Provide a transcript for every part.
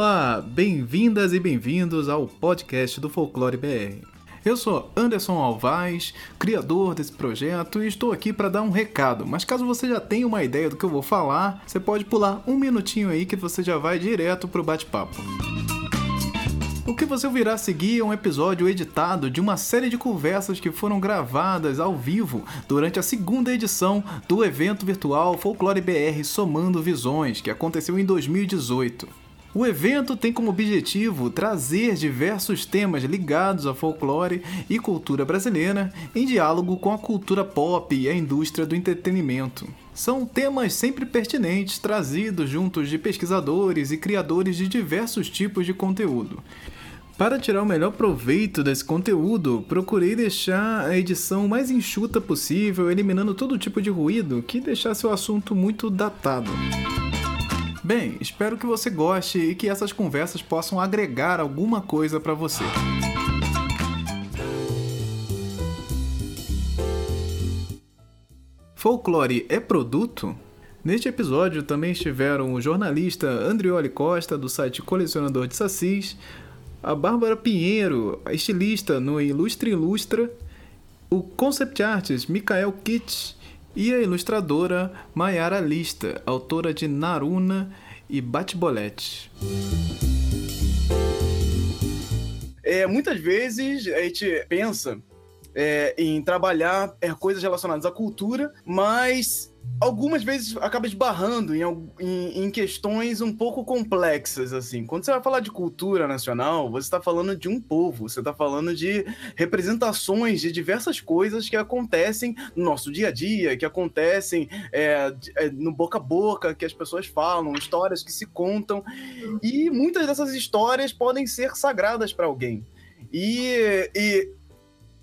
Olá, bem-vindas e bem-vindos ao podcast do Folclore BR. Eu sou Anderson Alvaz, criador desse projeto, e estou aqui para dar um recado. Mas caso você já tenha uma ideia do que eu vou falar, você pode pular um minutinho aí que você já vai direto pro bate-papo. O que você ouvirá a seguir é um episódio editado de uma série de conversas que foram gravadas ao vivo durante a segunda edição do evento virtual Folclore BR Somando Visões, que aconteceu em 2018. O evento tem como objetivo trazer diversos temas ligados a folclore e cultura brasileira em diálogo com a cultura pop e a indústria do entretenimento. São temas sempre pertinentes trazidos juntos de pesquisadores e criadores de diversos tipos de conteúdo. Para tirar o melhor proveito desse conteúdo, procurei deixar a edição mais enxuta possível, eliminando todo tipo de ruído que deixasse o assunto muito datado. Bem, espero que você goste e que essas conversas possam agregar alguma coisa para você. Folclore é produto? Neste episódio também estiveram o jornalista Andrioli Costa, do site Colecionador de Sacis, a Bárbara Pinheiro, a estilista no Ilustre Ilustra, o concept artist Mikael Kitsch e a ilustradora Mayara Lista, autora de Naruna e Batbolete. É, muitas vezes a gente pensa é, em trabalhar é, coisas relacionadas à cultura, mas algumas vezes acaba esbarrando em, em, em, questões um pouco complexas, assim. Quando você vai falar de cultura nacional, você está falando de um povo, você está falando de representações de diversas coisas que acontecem no nosso dia a dia, que acontecem é, é, no boca a boca, que as pessoas falam, histórias que se contam, e muitas dessas histórias podem ser sagradas para alguém. E, e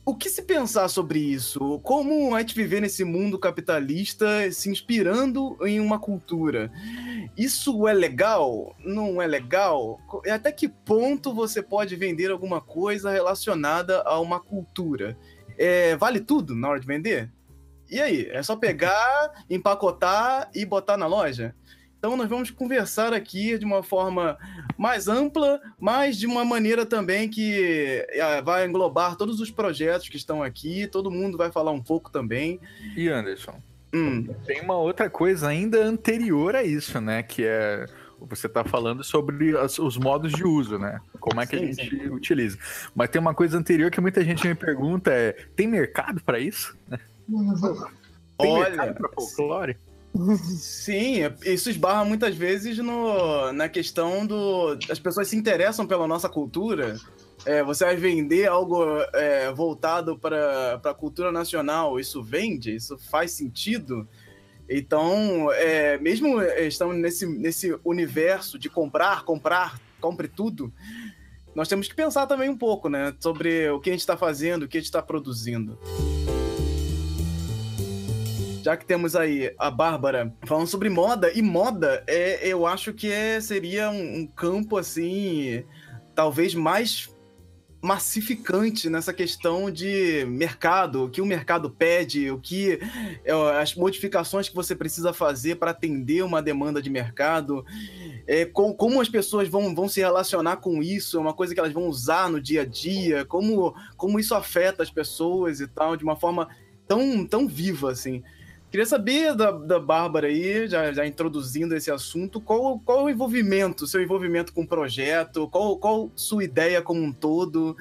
o que se pensar sobre isso? Como a gente viver nesse mundo capitalista se inspirando em uma cultura? Isso é legal? Não é legal? Até que ponto você pode vender alguma coisa relacionada a uma cultura? É, vale tudo na hora de vender? E aí? É só pegar, empacotar e botar na loja? Então nós vamos conversar aqui de uma forma mais ampla, mas de uma maneira também que é, vai englobar todos os projetos que estão aqui, todo mundo vai falar um pouco também. E Anderson, hum. tem uma outra coisa ainda anterior a isso, né? Que é você está falando sobre as, os modos de uso, né? Como é que sim, a gente sim. utiliza. Mas tem uma coisa anterior que muita gente me pergunta: é, tem mercado para isso? Tem Olha, mercado para folclore? Sim, isso esbarra muitas vezes no, na questão do. As pessoas se interessam pela nossa cultura. É, você vai vender algo é, voltado para a cultura nacional, isso vende? Isso faz sentido? Então, é, mesmo estamos nesse, nesse universo de comprar, comprar, compre tudo, nós temos que pensar também um pouco né, sobre o que a gente está fazendo, o que a gente está produzindo já que temos aí a Bárbara falando sobre moda, e moda é, eu acho que é, seria um, um campo assim, talvez mais massificante nessa questão de mercado, o que o mercado pede, o que é, as modificações que você precisa fazer para atender uma demanda de mercado, é, com, como as pessoas vão, vão se relacionar com isso, é uma coisa que elas vão usar no dia a dia, como, como isso afeta as pessoas e tal, de uma forma tão, tão viva, assim. Queria saber da, da Bárbara aí, já, já introduzindo esse assunto, qual, qual o envolvimento, seu envolvimento com o projeto, qual, qual sua ideia como um todo?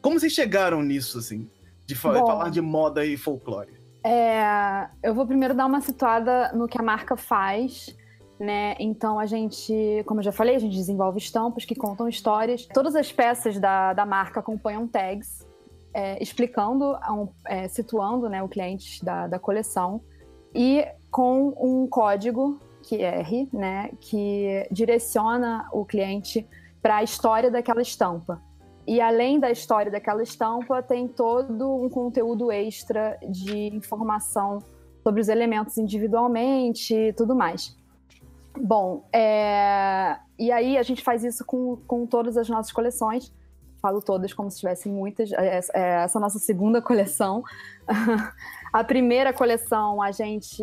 Como vocês chegaram nisso, assim, de fa Bom, falar de moda e folclore? É, eu vou primeiro dar uma situada no que a marca faz, né? Então a gente, como eu já falei, a gente desenvolve estampas que contam histórias. Todas as peças da, da marca acompanham tags, é, explicando, é, situando né, o cliente da, da coleção e com um código QR, né, que direciona o cliente para a história daquela estampa. E além da história daquela estampa, tem todo um conteúdo extra de informação sobre os elementos individualmente e tudo mais. Bom, é... e aí a gente faz isso com, com todas as nossas coleções falo todas como se tivessem muitas. É, é, é essa é nossa segunda coleção. a primeira coleção a gente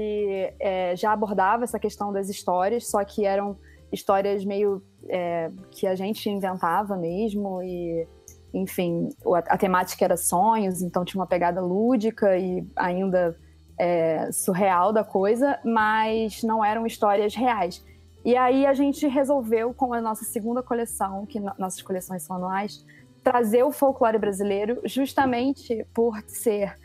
é, já abordava essa questão das histórias, só que eram histórias meio é, que a gente inventava mesmo e enfim, a, a, temática era sonhos, então tinha uma pegada lúdica e ainda é, surreal da coisa, mas não eram histórias reais. E aí a gente resolveu, com a nossa segunda coleção, que no, nossas coleções são anuais, trazer o folclore brasileiro justamente por ser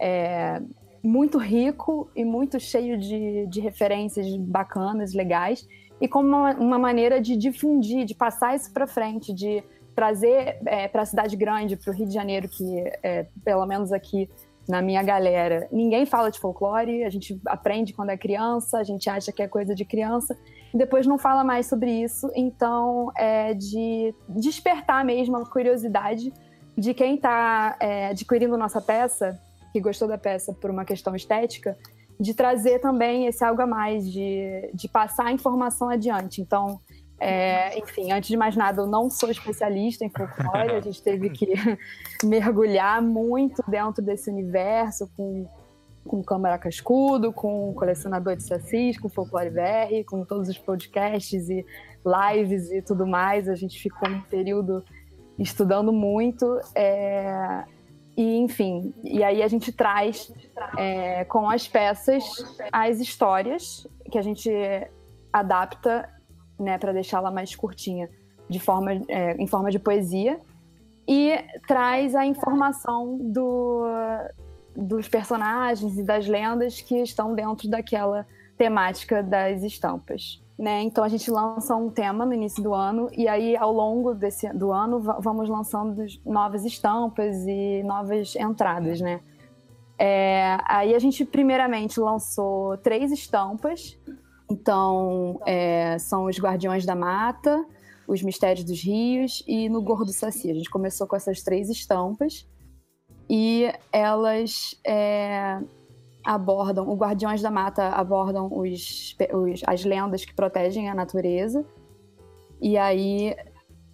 é, muito rico e muito cheio de, de referências bacanas, legais, e como uma, uma maneira de difundir, de passar isso para frente, de trazer é, para a cidade grande, para o Rio de Janeiro, que é, pelo menos aqui na minha galera, ninguém fala de folclore, a gente aprende quando é criança, a gente acha que é coisa de criança, depois não fala mais sobre isso. Então, é de despertar mesmo a curiosidade de quem está é, adquirindo nossa peça, que gostou da peça por uma questão estética, de trazer também esse algo a mais, de, de passar a informação adiante. Então, é, enfim, antes de mais nada, eu não sou especialista em folclore, a gente teve que mergulhar muito dentro desse universo com, com Câmara Cascudo, com Colecionador de Sacis, com Folclore VR, com todos os podcasts e lives e tudo mais. A gente ficou um período estudando muito. É, e, enfim, e aí a gente traz é, com as peças as histórias que a gente adapta né, para deixá-la mais curtinha, de forma, é, em forma de poesia, e traz a informação do, dos personagens e das lendas que estão dentro daquela temática das estampas. Né? Então a gente lança um tema no início do ano e aí ao longo desse do ano vamos lançando novas estampas e novas entradas, né? É, aí a gente primeiramente lançou três estampas então, é, são os Guardiões da Mata, os Mistérios dos Rios e no Gorro do Saci. A gente começou com essas três estampas e elas é, abordam, o Guardiões da Mata abordam os, os, as lendas que protegem a natureza. E aí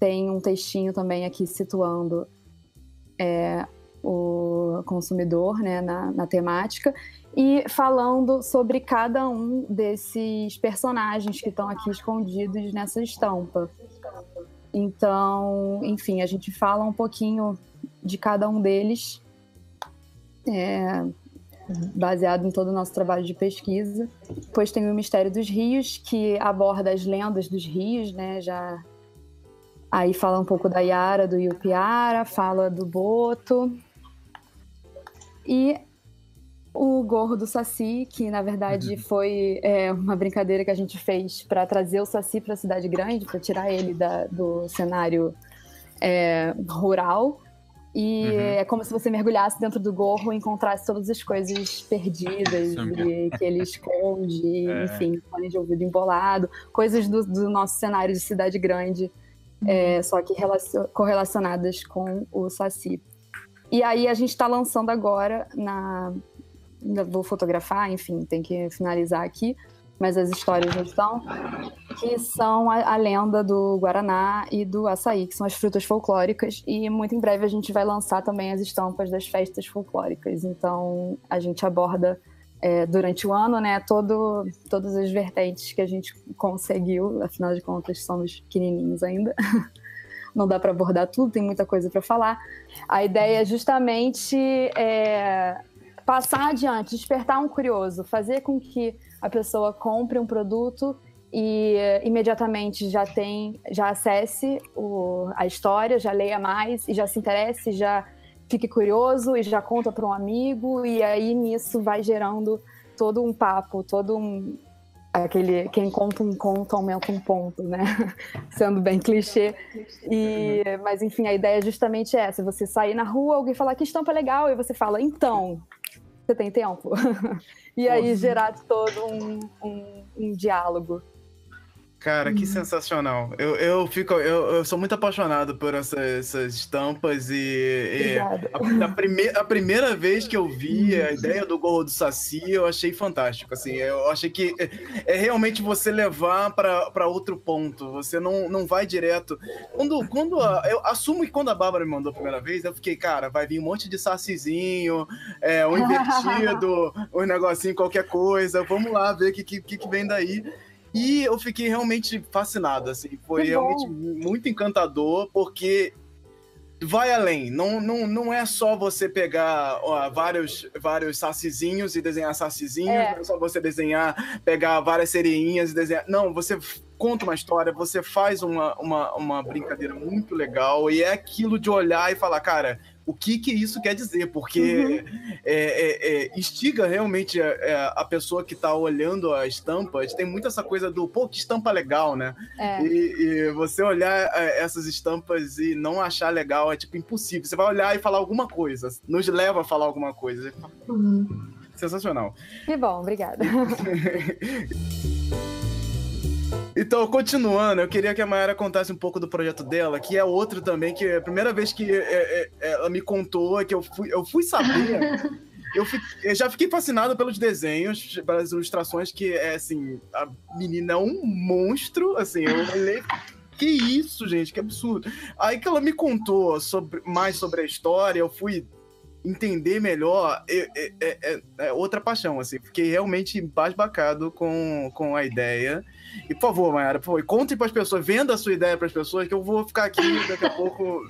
tem um textinho também aqui situando é, o consumidor né, na, na temática e falando sobre cada um desses personagens que estão aqui escondidos nessa estampa. Então, enfim, a gente fala um pouquinho de cada um deles, é, baseado em todo o nosso trabalho de pesquisa. Depois tem o Mistério dos Rios, que aborda as lendas dos rios, né? Já aí fala um pouco da Yara, do Yupiara, fala do Boto. E o gorro do Saci, que na verdade uhum. foi é, uma brincadeira que a gente fez para trazer o Saci para a cidade grande, para tirar ele da, do cenário é, rural. E uhum. é como se você mergulhasse dentro do gorro e encontrasse todas as coisas perdidas que ele esconde, é. enfim, fone de ouvido embolado, coisas do, do nosso cenário de cidade grande, é, uhum. só que correlacionadas com o Saci. E aí a gente está lançando agora na vou fotografar, enfim, tem que finalizar aqui, mas as histórias já estão, que são a, a, lenda do Guaraná e do açaí, que são as frutas folclóricas, e muito em breve a gente vai lançar também as estampas das festas folclóricas. Então a gente aborda é, durante o ano, né, todo, todas as vertentes que a gente conseguiu, afinal de contas somos pequenininhos ainda. Não dá para abordar tudo, tem muita coisa para falar. A ideia é justamente é, passar adiante, despertar um curioso, fazer com que a pessoa compre um produto e imediatamente já tem, já acesse o, a história, já leia mais e já se interesse, já fique curioso e já conta para um amigo e aí nisso vai gerando todo um papo, todo um aquele quem conta um conto aumenta um ponto, né? Sendo bem clichê. E mas enfim, a ideia é justamente essa, você sair na rua, alguém falar que estampa legal e você fala: "Então, você tem tempo? e aí gerar todo um, um, um diálogo. Cara, que uhum. sensacional. Eu, eu fico, eu, eu sou muito apaixonado por essa, essas estampas e, e a, a, prime, a primeira vez que eu vi a ideia do gorro do Saci, eu achei fantástico. Assim, eu achei que é, é realmente você levar para outro ponto. Você não, não vai direto. Quando, quando a, eu assumo que quando a Bárbara me mandou a primeira vez, eu fiquei, cara, vai vir um monte de sacizinho, é, um invertido, um negocinho, qualquer coisa. Vamos lá ver o que, que, que vem daí. E eu fiquei realmente fascinado, assim, foi realmente muito encantador, porque vai além. Não, não, não é só você pegar ó, vários, vários sacizinhos e desenhar sacizinhos, é. não é só você desenhar, pegar várias sereinhas e desenhar. Não, você conta uma história, você faz uma, uma, uma brincadeira muito legal e é aquilo de olhar e falar, cara, o que que isso quer dizer, porque uhum. é, é, é, instiga realmente a, é, a pessoa que está olhando a estampa. Tem muito essa coisa do, pô, que estampa legal, né? É. E, e, você olhar é, essas estampas e não achar legal é tipo impossível. Você vai olhar e falar alguma coisa, nos leva a falar alguma coisa. Uhum. Sensacional. Que bom, obrigada. Então, continuando, eu queria que a Mayara contasse um pouco do projeto dela, que é outro também, que é a primeira vez que é, é, é ela me contou, que eu fui, eu fui saber. eu, eu, já fiquei fascinado pelos desenhos, pelas ilustrações, que é assim, a menina é um monstro, assim, eu olhei. Que isso, gente, que absurdo. Aí que ela me contou sobre, mais sobre a história, eu fui entender melhor, é, é, é, é, outra paixão, assim. Fiquei realmente embasbacado com, com a ideia. E, por favor, Mayara, por favor, conte para as pessoas, venda a sua ideia para as pessoas, que eu vou ficar aqui daqui a pouco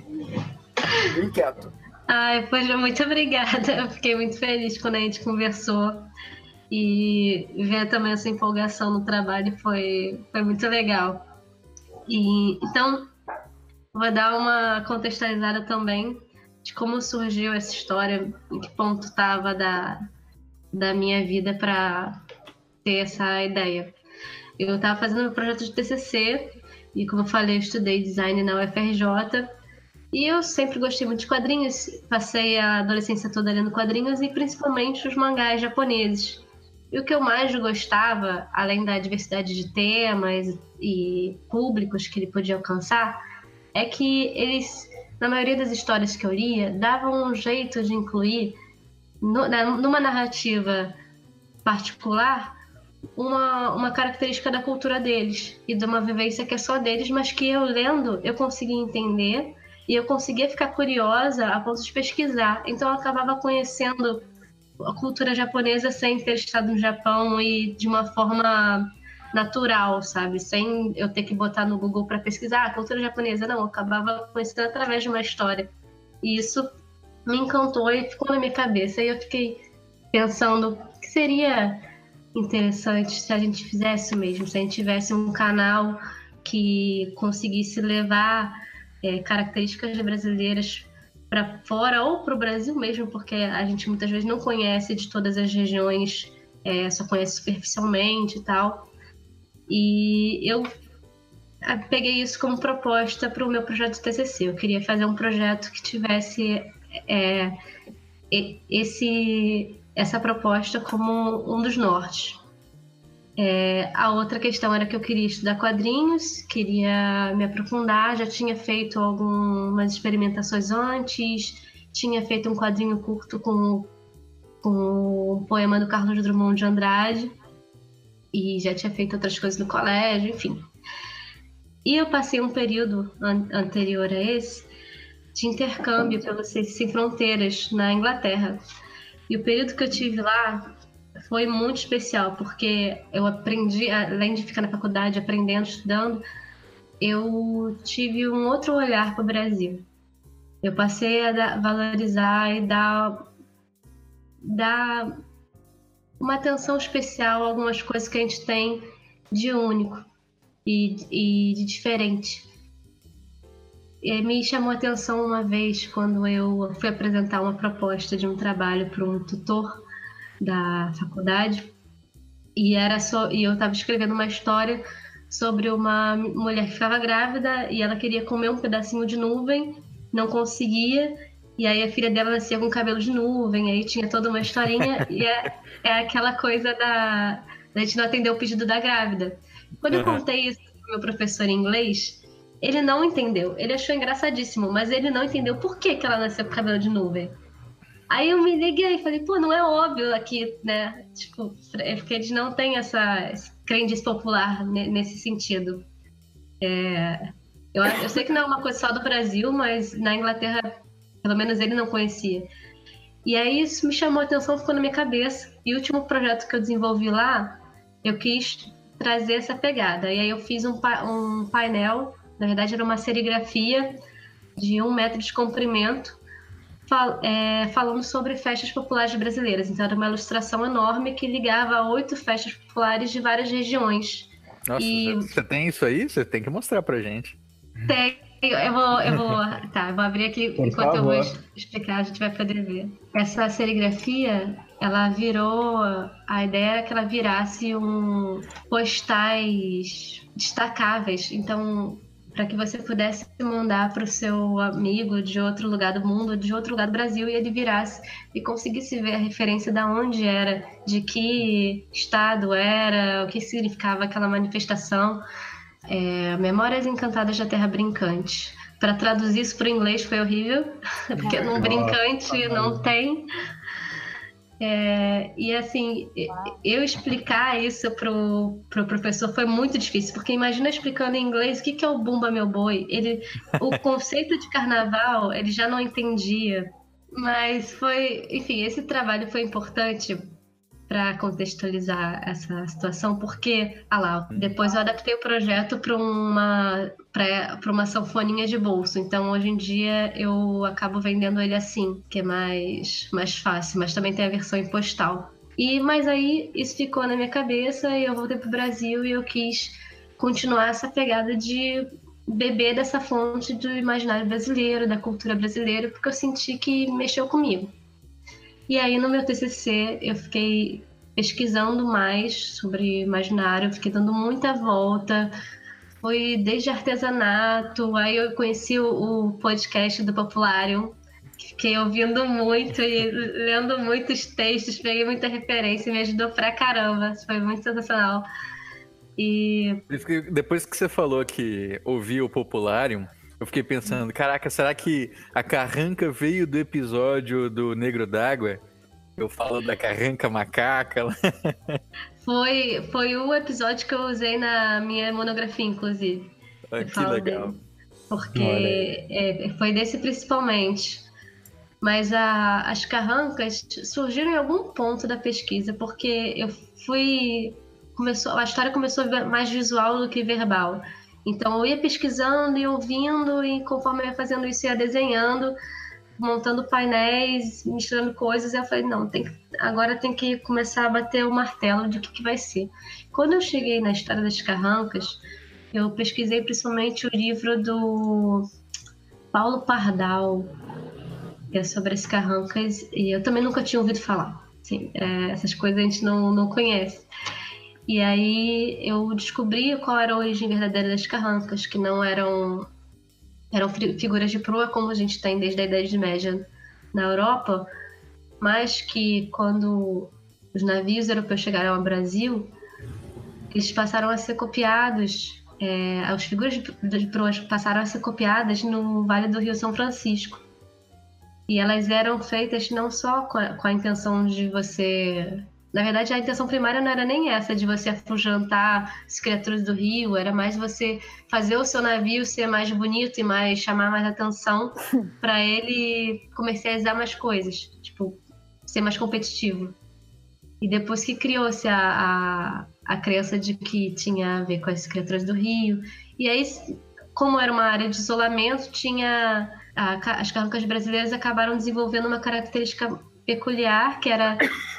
inquieto. Ai, pois muito obrigada. Eu fiquei muito feliz quando a gente conversou. E ver também essa empolgação no trabalho foi, foi muito legal. E, então, vou dar uma contextualizada também de como surgiu essa história, em que ponto estava da, da minha vida para ter essa ideia. Eu estava fazendo meu projeto de TCC e, como eu falei, eu estudei design na UFRJ e eu sempre gostei muito de quadrinhos. Passei a adolescência toda lendo quadrinhos e principalmente os mangás japoneses. E o que eu mais gostava, além da diversidade de temas e públicos que ele podia alcançar, é que eles na maioria das histórias que eu lia, davam um jeito de incluir no, numa narrativa particular uma, uma característica da cultura deles e de uma vivência que é só deles, mas que eu lendo eu conseguia entender e eu conseguia ficar curiosa a ponto de pesquisar. Então eu acabava conhecendo a cultura japonesa sem ter estado no Japão e de uma forma natural, sabe? Sem eu ter que botar no Google para pesquisar a ah, cultura japonesa, não, eu acabava conhecendo através de uma história. E isso me encantou e ficou na minha cabeça. E eu fiquei pensando que seria interessante se a gente fizesse mesmo, se a gente tivesse um canal que conseguisse levar é, características brasileiras para fora ou para o Brasil mesmo, porque a gente muitas vezes não conhece de todas as regiões, é, só conhece superficialmente e tal. E eu ah, peguei isso como proposta para o meu projeto TCC. Eu queria fazer um projeto que tivesse é, esse, essa proposta como um dos nortes. É, a outra questão era que eu queria estudar quadrinhos, queria me aprofundar, já tinha feito algumas experimentações antes, tinha feito um quadrinho curto com, com o poema do Carlos Drummond de Andrade e já tinha feito outras coisas no colégio, enfim. E eu passei um período an anterior a esse de intercâmbio pelas Sem Fronteiras na Inglaterra. E o período que eu tive lá foi muito especial, porque eu aprendi, além de ficar na faculdade aprendendo, estudando, eu tive um outro olhar para o Brasil. Eu passei a valorizar e dar, dar uma atenção especial a algumas coisas que a gente tem de único e, e de diferente. E me chamou a atenção uma vez quando eu fui apresentar uma proposta de um trabalho para um tutor da faculdade e era só e eu estava escrevendo uma história sobre uma mulher que ficava grávida e ela queria comer um pedacinho de nuvem, não conseguia e aí a filha dela nascia com cabelo de nuvem, aí tinha toda uma historinha, e é, é aquela coisa da, da gente não atender o pedido da grávida. Quando eu contei isso pro meu professor em inglês, ele não entendeu. Ele achou engraçadíssimo, mas ele não entendeu por que, que ela nasceu com cabelo de nuvem. Aí eu me liguei e falei, pô, não é óbvio aqui, né? Tipo, é porque eles não têm essa crendice popular nesse sentido. É, eu, eu sei que não é uma coisa só do Brasil, mas na Inglaterra pelo menos ele não conhecia. E aí isso me chamou a atenção, ficou na minha cabeça. E o último projeto que eu desenvolvi lá, eu quis trazer essa pegada. E aí eu fiz um, pa um painel, na verdade era uma serigrafia de um metro de comprimento, fal é, falando sobre festas populares brasileiras. Então era uma ilustração enorme que ligava oito festas populares de várias regiões. Nossa, e... você tem isso aí? Você tem que mostrar pra gente. Tem. Eu vou, eu vou, tá, eu vou abrir aqui Por enquanto favor. eu vou explicar, a gente vai poder ver. Essa serigrafia, ela virou, a ideia era que ela virasse um postais destacáveis. Então, para que você pudesse mandar para o seu amigo de outro lugar do mundo, de outro lugar do Brasil, e ele virasse e conseguisse ver a referência de onde era, de que estado era, o que significava aquela manifestação. É, Memórias Encantadas da Terra Brincante. Para traduzir isso para o inglês foi horrível, porque no brincante não tem é, e assim, eu explicar isso pro, pro professor foi muito difícil, porque imagina explicando em inglês o que, que é o Bumba Meu Boi. Ele, o conceito de carnaval ele já não entendia. Mas foi, enfim, esse trabalho foi importante para contextualizar essa situação, porque, ah lá, depois eu adaptei o projeto para uma para uma sanfoninha de bolso. Então, hoje em dia eu acabo vendendo ele assim, que é mais mais fácil, mas também tem a versão em postal. E mas aí isso ficou na minha cabeça e eu voltei para o Brasil e eu quis continuar essa pegada de beber dessa fonte do imaginário brasileiro, da cultura brasileira, porque eu senti que mexeu comigo. E aí no meu TCC eu fiquei pesquisando mais sobre imaginário, fiquei dando muita volta. Foi desde artesanato, aí eu conheci o, o podcast do Popularium, fiquei ouvindo muito e lendo muitos textos, peguei muita referência, me ajudou pra caramba, foi muito sensacional. E depois que você falou que ouviu o Popularium, eu fiquei pensando, caraca, será que a carranca veio do episódio do Negro d'Água? Eu falo da carranca macaca. foi, foi o episódio que eu usei na minha monografia, inclusive. Ah, que legal. Dele, porque é, foi desse principalmente. Mas a, as carrancas surgiram em algum ponto da pesquisa, porque eu fui. Começou, a história começou mais visual do que verbal. Então eu ia pesquisando e ouvindo, e conforme eu ia fazendo isso, ia desenhando, montando painéis, misturando coisas. E eu falei: não, tem, agora tem que começar a bater o martelo de o que, que vai ser. Quando eu cheguei na história das carrancas, eu pesquisei principalmente o livro do Paulo Pardal, que é sobre as carrancas, e eu também nunca tinha ouvido falar. Assim, é, essas coisas a gente não, não conhece. E aí eu descobri qual era a origem verdadeira das carrancas, que não eram eram figuras de proa como a gente tem desde a Idade Média na Europa, mas que quando os navios europeus chegaram ao Brasil, eles passaram a ser copiados, é, as figuras de proa passaram a ser copiadas no Vale do Rio São Francisco. E elas eram feitas não só com a, com a intenção de você na verdade, a intenção primária não era nem essa de você afugentar as criaturas do rio, era mais você fazer o seu navio ser mais bonito e mais chamar mais atenção para ele comercializar mais coisas, tipo, ser mais competitivo. E depois que criou-se a, a, a crença de que tinha a ver com as criaturas do rio, e aí, como era uma área de isolamento, tinha as carrancas brasileiras acabaram desenvolvendo uma característica peculiar, que era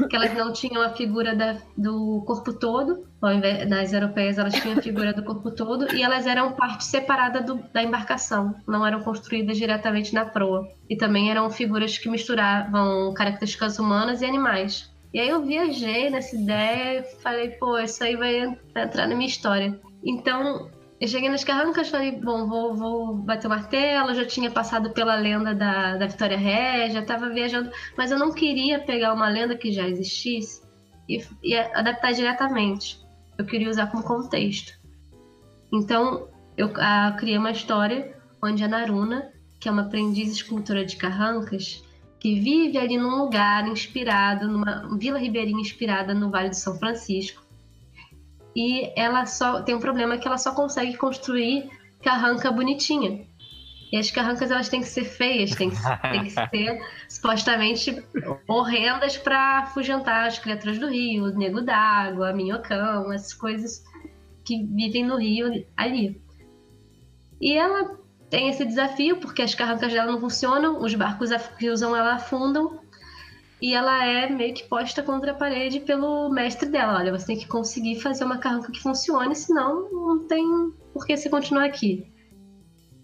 que elas não tinham a figura da, do corpo todo, ao invés, nas europeias elas tinham a figura do corpo todo, e elas eram parte separada do, da embarcação, não eram construídas diretamente na proa. E também eram figuras que misturavam características humanas e animais. E aí eu viajei nessa ideia e falei, pô, isso aí vai entrar na minha história. Então, eu cheguei nas carrancas, falei, bom, vou, vou bater o martelo, já tinha passado pela lenda da, da Vitória Régia, estava viajando, mas eu não queria pegar uma lenda que já existisse e, e adaptar diretamente. Eu queria usar como contexto. Então, eu a, criei uma história onde a Naruna, que é uma aprendiz escultora de carrancas, que vive ali num lugar inspirado, numa vila ribeirinha inspirada no Vale do São Francisco, e ela só tem um problema que ela só consegue construir carranca bonitinha. E as carrancas elas têm que ser feias, têm que, têm que ser supostamente horrendas para afugentar as criaturas do rio, o nego d'água, minhocão, essas coisas que vivem no rio ali. E ela tem esse desafio porque as carrancas dela não funcionam, os barcos que usam ela afundam e ela é meio que posta contra a parede pelo mestre dela. Olha, você tem que conseguir fazer uma carranca que funcione, senão não tem por que você continuar aqui.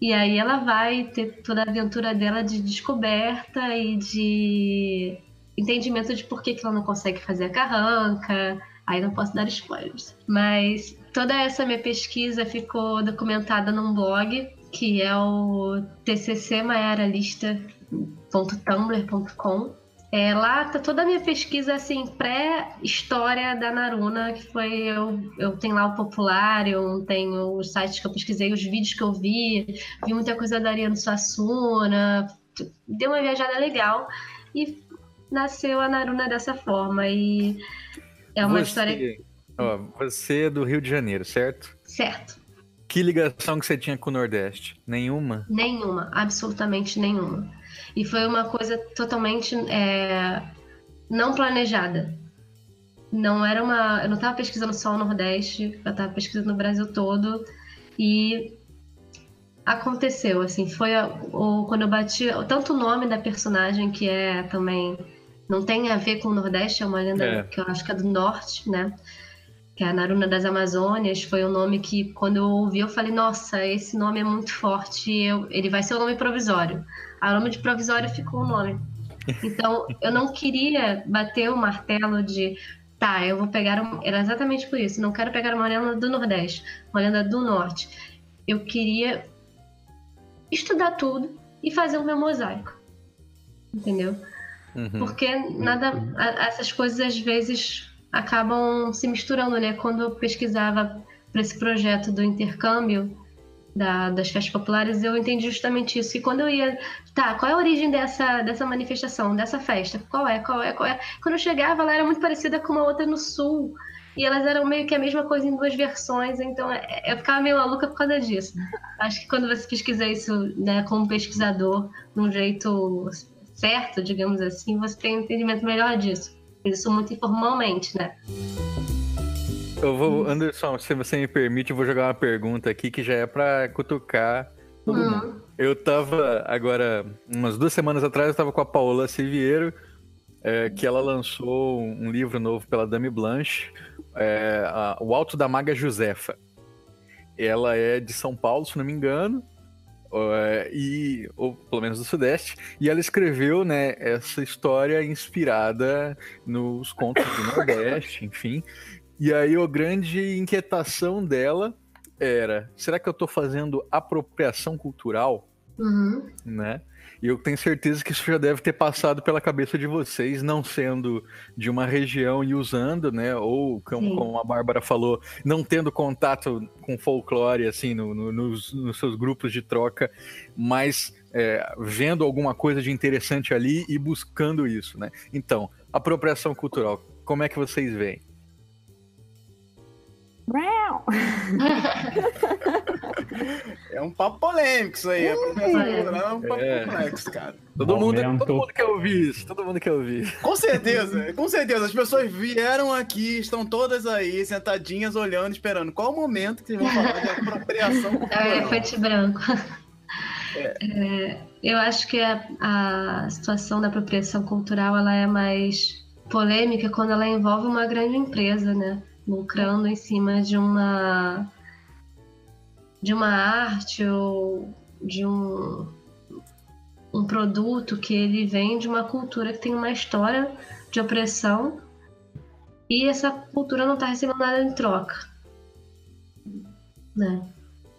E aí ela vai ter toda a aventura dela de descoberta e de entendimento de por que, que ela não consegue fazer a carranca. Aí não posso dar spoilers. Mas toda essa minha pesquisa ficou documentada num blog que é o tccmaeralista.tumblr.com. É, lá tá toda a minha pesquisa assim pré-história da Naruna, que foi eu, eu tenho lá o Populário, tenho os sites que eu pesquisei, os vídeos que eu vi, vi muita coisa da Ariano Suassuna, deu uma viajada legal e nasceu a Naruna dessa forma e é uma você, história ó, você é do Rio de Janeiro, certo? Certo. Que ligação que você tinha com o Nordeste? Nenhuma? Nenhuma, absolutamente nenhuma. E foi uma coisa totalmente é, não planejada. Não era uma. Eu não estava pesquisando só o Nordeste, eu estava pesquisando o Brasil todo. E aconteceu, assim, foi a, o, quando eu bati. Tanto o nome da personagem, que é também. Não tem a ver com o Nordeste, é uma lenda é. que eu acho que é do Norte, né? que é a Naruna das Amazônias, foi um nome que, quando eu ouvi, eu falei, nossa, esse nome é muito forte, eu, ele vai ser o um nome provisório. A nome de provisório ficou o nome. Então, eu não queria bater o martelo de, tá, eu vou pegar, um... era exatamente por isso, não quero pegar uma lenda do Nordeste, uma lenda do Norte. Eu queria estudar tudo e fazer o meu mosaico, entendeu? Uhum. Porque nada, essas coisas às vezes acabam se misturando, né? Quando eu pesquisava para esse projeto do intercâmbio da, das festas populares, eu entendi justamente isso. E quando eu ia, tá, qual é a origem dessa, dessa manifestação, dessa festa? Qual é, qual é, qual é? Quando eu chegava, ela era muito parecida com uma outra no sul. E elas eram meio que a mesma coisa em duas versões, então é, eu ficava meio maluca por causa disso. Acho que quando você pesquisa isso, né, como pesquisador, de um jeito certo, digamos assim, você tem um entendimento melhor disso isso muito informalmente, né? Eu vou, Anderson, se você me permite, eu vou jogar uma pergunta aqui que já é para cutucar todo uhum. mundo. Eu tava agora, umas duas semanas atrás, eu tava com a Paola Siviero, é, que ela lançou um livro novo pela Dame Blanche, é, a, O Alto da Maga Josefa. Ela é de São Paulo, se não me engano, e ou pelo menos do Sudeste, e ela escreveu, né, essa história inspirada nos contos do Nordeste, enfim. E aí a grande inquietação dela era: será que eu estou fazendo apropriação cultural? Uhum. Né? E eu tenho certeza que isso já deve ter passado pela cabeça de vocês, não sendo de uma região e usando, né? Ou, como, como a Bárbara falou, não tendo contato com folclore, assim, no, no, nos, nos, seus grupos de troca, mas é, vendo alguma coisa de interessante ali e buscando isso, né? Então, apropriação cultural, como é que vocês veem? É um papo polêmico isso aí. É, é um papo é. complexo, cara. Todo mundo, todo mundo quer ouvir isso. Todo mundo quer ouvir. Com certeza, com certeza. As pessoas vieram aqui, estão todas aí, sentadinhas, olhando, esperando. Qual o momento que vocês vão falar de apropriação cultural? É, elefante branco. É. É, eu acho que a, a situação da apropriação cultural ela é mais polêmica quando ela envolve uma grande empresa, né? Lucrando em cima de uma de uma arte ou de um, um produto que ele vem de uma cultura que tem uma história de opressão e essa cultura não está recebendo nada em troca, né?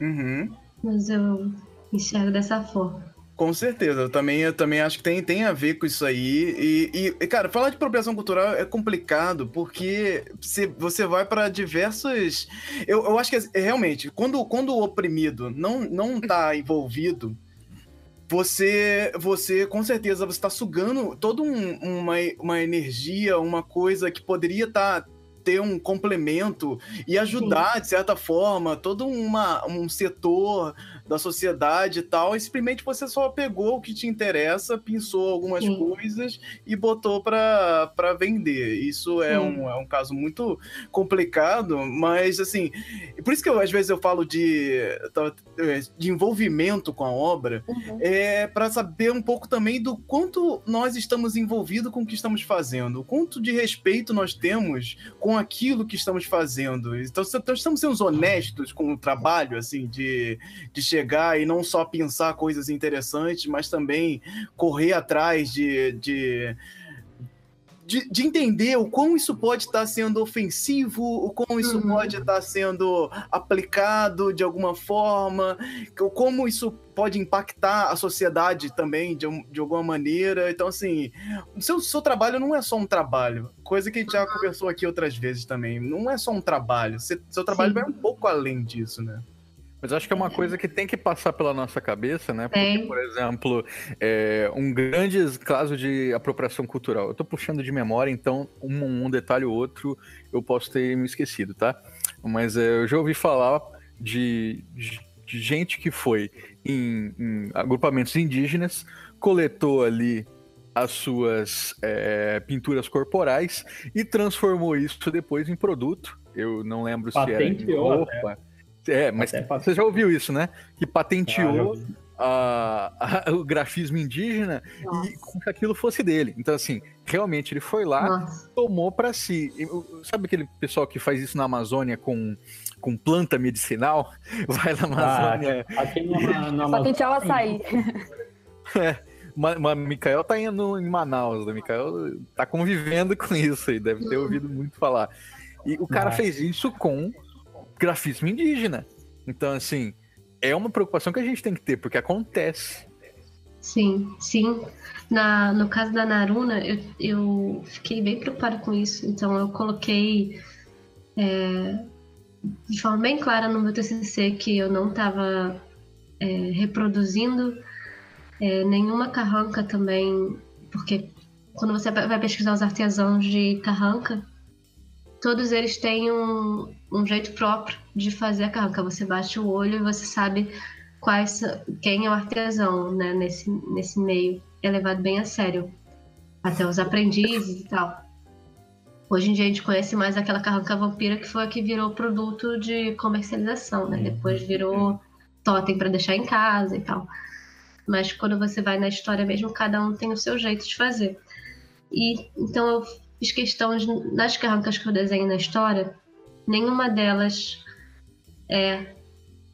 Uhum. Mas eu enxergo dessa forma. Com certeza, eu também, eu também acho que tem, tem a ver com isso aí. E, e cara, falar de apropriação cultural é complicado porque você, você vai para diversos. Eu, eu acho que é, realmente, quando, quando o oprimido não, não tá envolvido, você, você com certeza, você está sugando toda um, uma, uma energia, uma coisa que poderia estar. Tá, ter um complemento e ajudar, Sim. de certa forma, todo uma, um setor da sociedade e tal, e simplesmente você só pegou o que te interessa, pensou algumas Sim. coisas e botou para vender. Isso é um, é um caso muito complicado, mas assim, por isso que eu, às vezes eu falo de, de envolvimento com a obra, uhum. é para saber um pouco também do quanto nós estamos envolvidos com o que estamos fazendo, o quanto de respeito nós temos com aquilo que estamos fazendo. Então, então estamos sendo honestos com o trabalho, assim, de, de chegar e não só pensar coisas interessantes, mas também correr atrás de, de de, de, entender o como isso pode estar sendo ofensivo, o como isso uhum. pode estar sendo aplicado de alguma forma, o como isso pode impactar a sociedade também de, de alguma maneira. Então, assim, o seu, seu trabalho não é só um trabalho, coisa que a gente já conversou aqui outras vezes também. Não é só um trabalho, seu, seu trabalho Sim. vai um pouco além disso, né? Mas acho que é uma coisa que tem que passar pela nossa cabeça, né? Porque, por exemplo, é, um grande caso de apropriação cultural. Eu tô puxando de memória, então um, um detalhe ou outro eu posso ter me esquecido, tá? Mas é, eu já ouvi falar de, de, de gente que foi em, em, agrupamentos indígenas, coletou ali as suas é, pinturas corporais e transformou isso depois em produto. Eu não lembro Patenteou, se era em roupa. Né? É, mas você já ouviu isso, né? Que patenteou ah, a, a, o grafismo indígena Nossa. e com que aquilo fosse dele. Então, assim, realmente ele foi lá, Nossa. tomou para si. Sabe aquele pessoal que faz isso na Amazônia com, com planta medicinal? Vai na Amazônia. Ah, aqui no, no Patentear o açaí. É. Mas, mas Mikael tá indo em Manaus, né? Mikael tá convivendo com isso aí, deve ter ouvido muito falar. E o cara fez isso com grafismo indígena. Então, assim, é uma preocupação que a gente tem que ter, porque acontece. Sim, sim. Na, no caso da Naruna, eu, eu fiquei bem preocupada com isso. Então, eu coloquei é, de forma bem clara no meu TCC que eu não estava é, reproduzindo é, nenhuma carranca também, porque quando você vai pesquisar os artesãos de carranca, todos eles têm um, um jeito próprio de fazer a carranca. Você bate o olho e você sabe quais, quem é o artesão né, nesse, nesse meio. É levado bem a sério. Até os aprendizes e tal. Hoje em dia a gente conhece mais aquela carranca vampira que foi a que virou produto de comercialização, né? Depois virou totem para deixar em casa e tal. Mas quando você vai na história mesmo, cada um tem o seu jeito de fazer. E então eu fiz questão de, nas carrancas que eu desenho na história, nenhuma delas é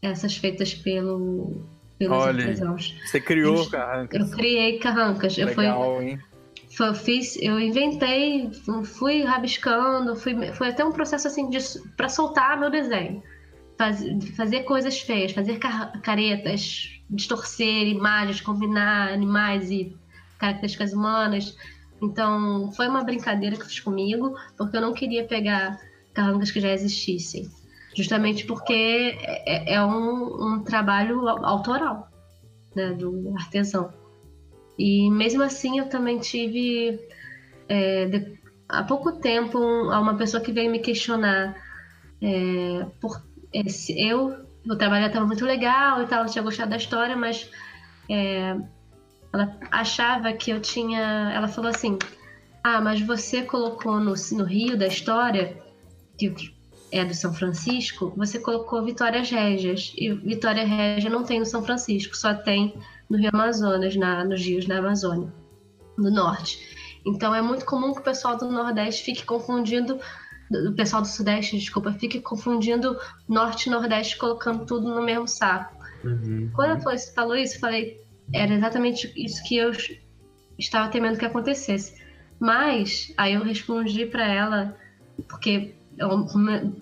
essas feitas pelo pelos Olha, artesãos. Você criou eu, carrancas. Eu criei carrancas. Legal, eu fui, hein? Foi, eu fiz, eu inventei, fui rabiscando, fui, foi até um processo assim para soltar meu desenho. Faz, fazer coisas feias, fazer caretas, distorcer imagens, combinar animais e características humanas. Então, foi uma brincadeira que eu fiz comigo, porque eu não queria pegar carrangas que já existissem. Justamente porque é, é um, um, trabalho autoral né, do artesão. E mesmo assim, eu também tive, é, de, há pouco tempo, um, uma pessoa que veio me questionar é, por esse, eu, o trabalho estava muito legal e tal, eu tinha gostado da história, mas é, ela achava que eu tinha. Ela falou assim: Ah, mas você colocou no, no Rio da História, que é do São Francisco, você colocou Vitórias Régias. E Vitória Régia não tem no São Francisco, só tem no Rio Amazonas, na, nos rios da Amazônia, no norte. Então é muito comum que o pessoal do Nordeste fique confundindo o pessoal do Sudeste, desculpa, fique confundindo Norte e Nordeste, colocando tudo no mesmo saco. Uhum. Quando ela falou isso, eu falei, era exatamente isso que eu estava temendo que acontecesse. Mas aí eu respondi para ela, porque é um,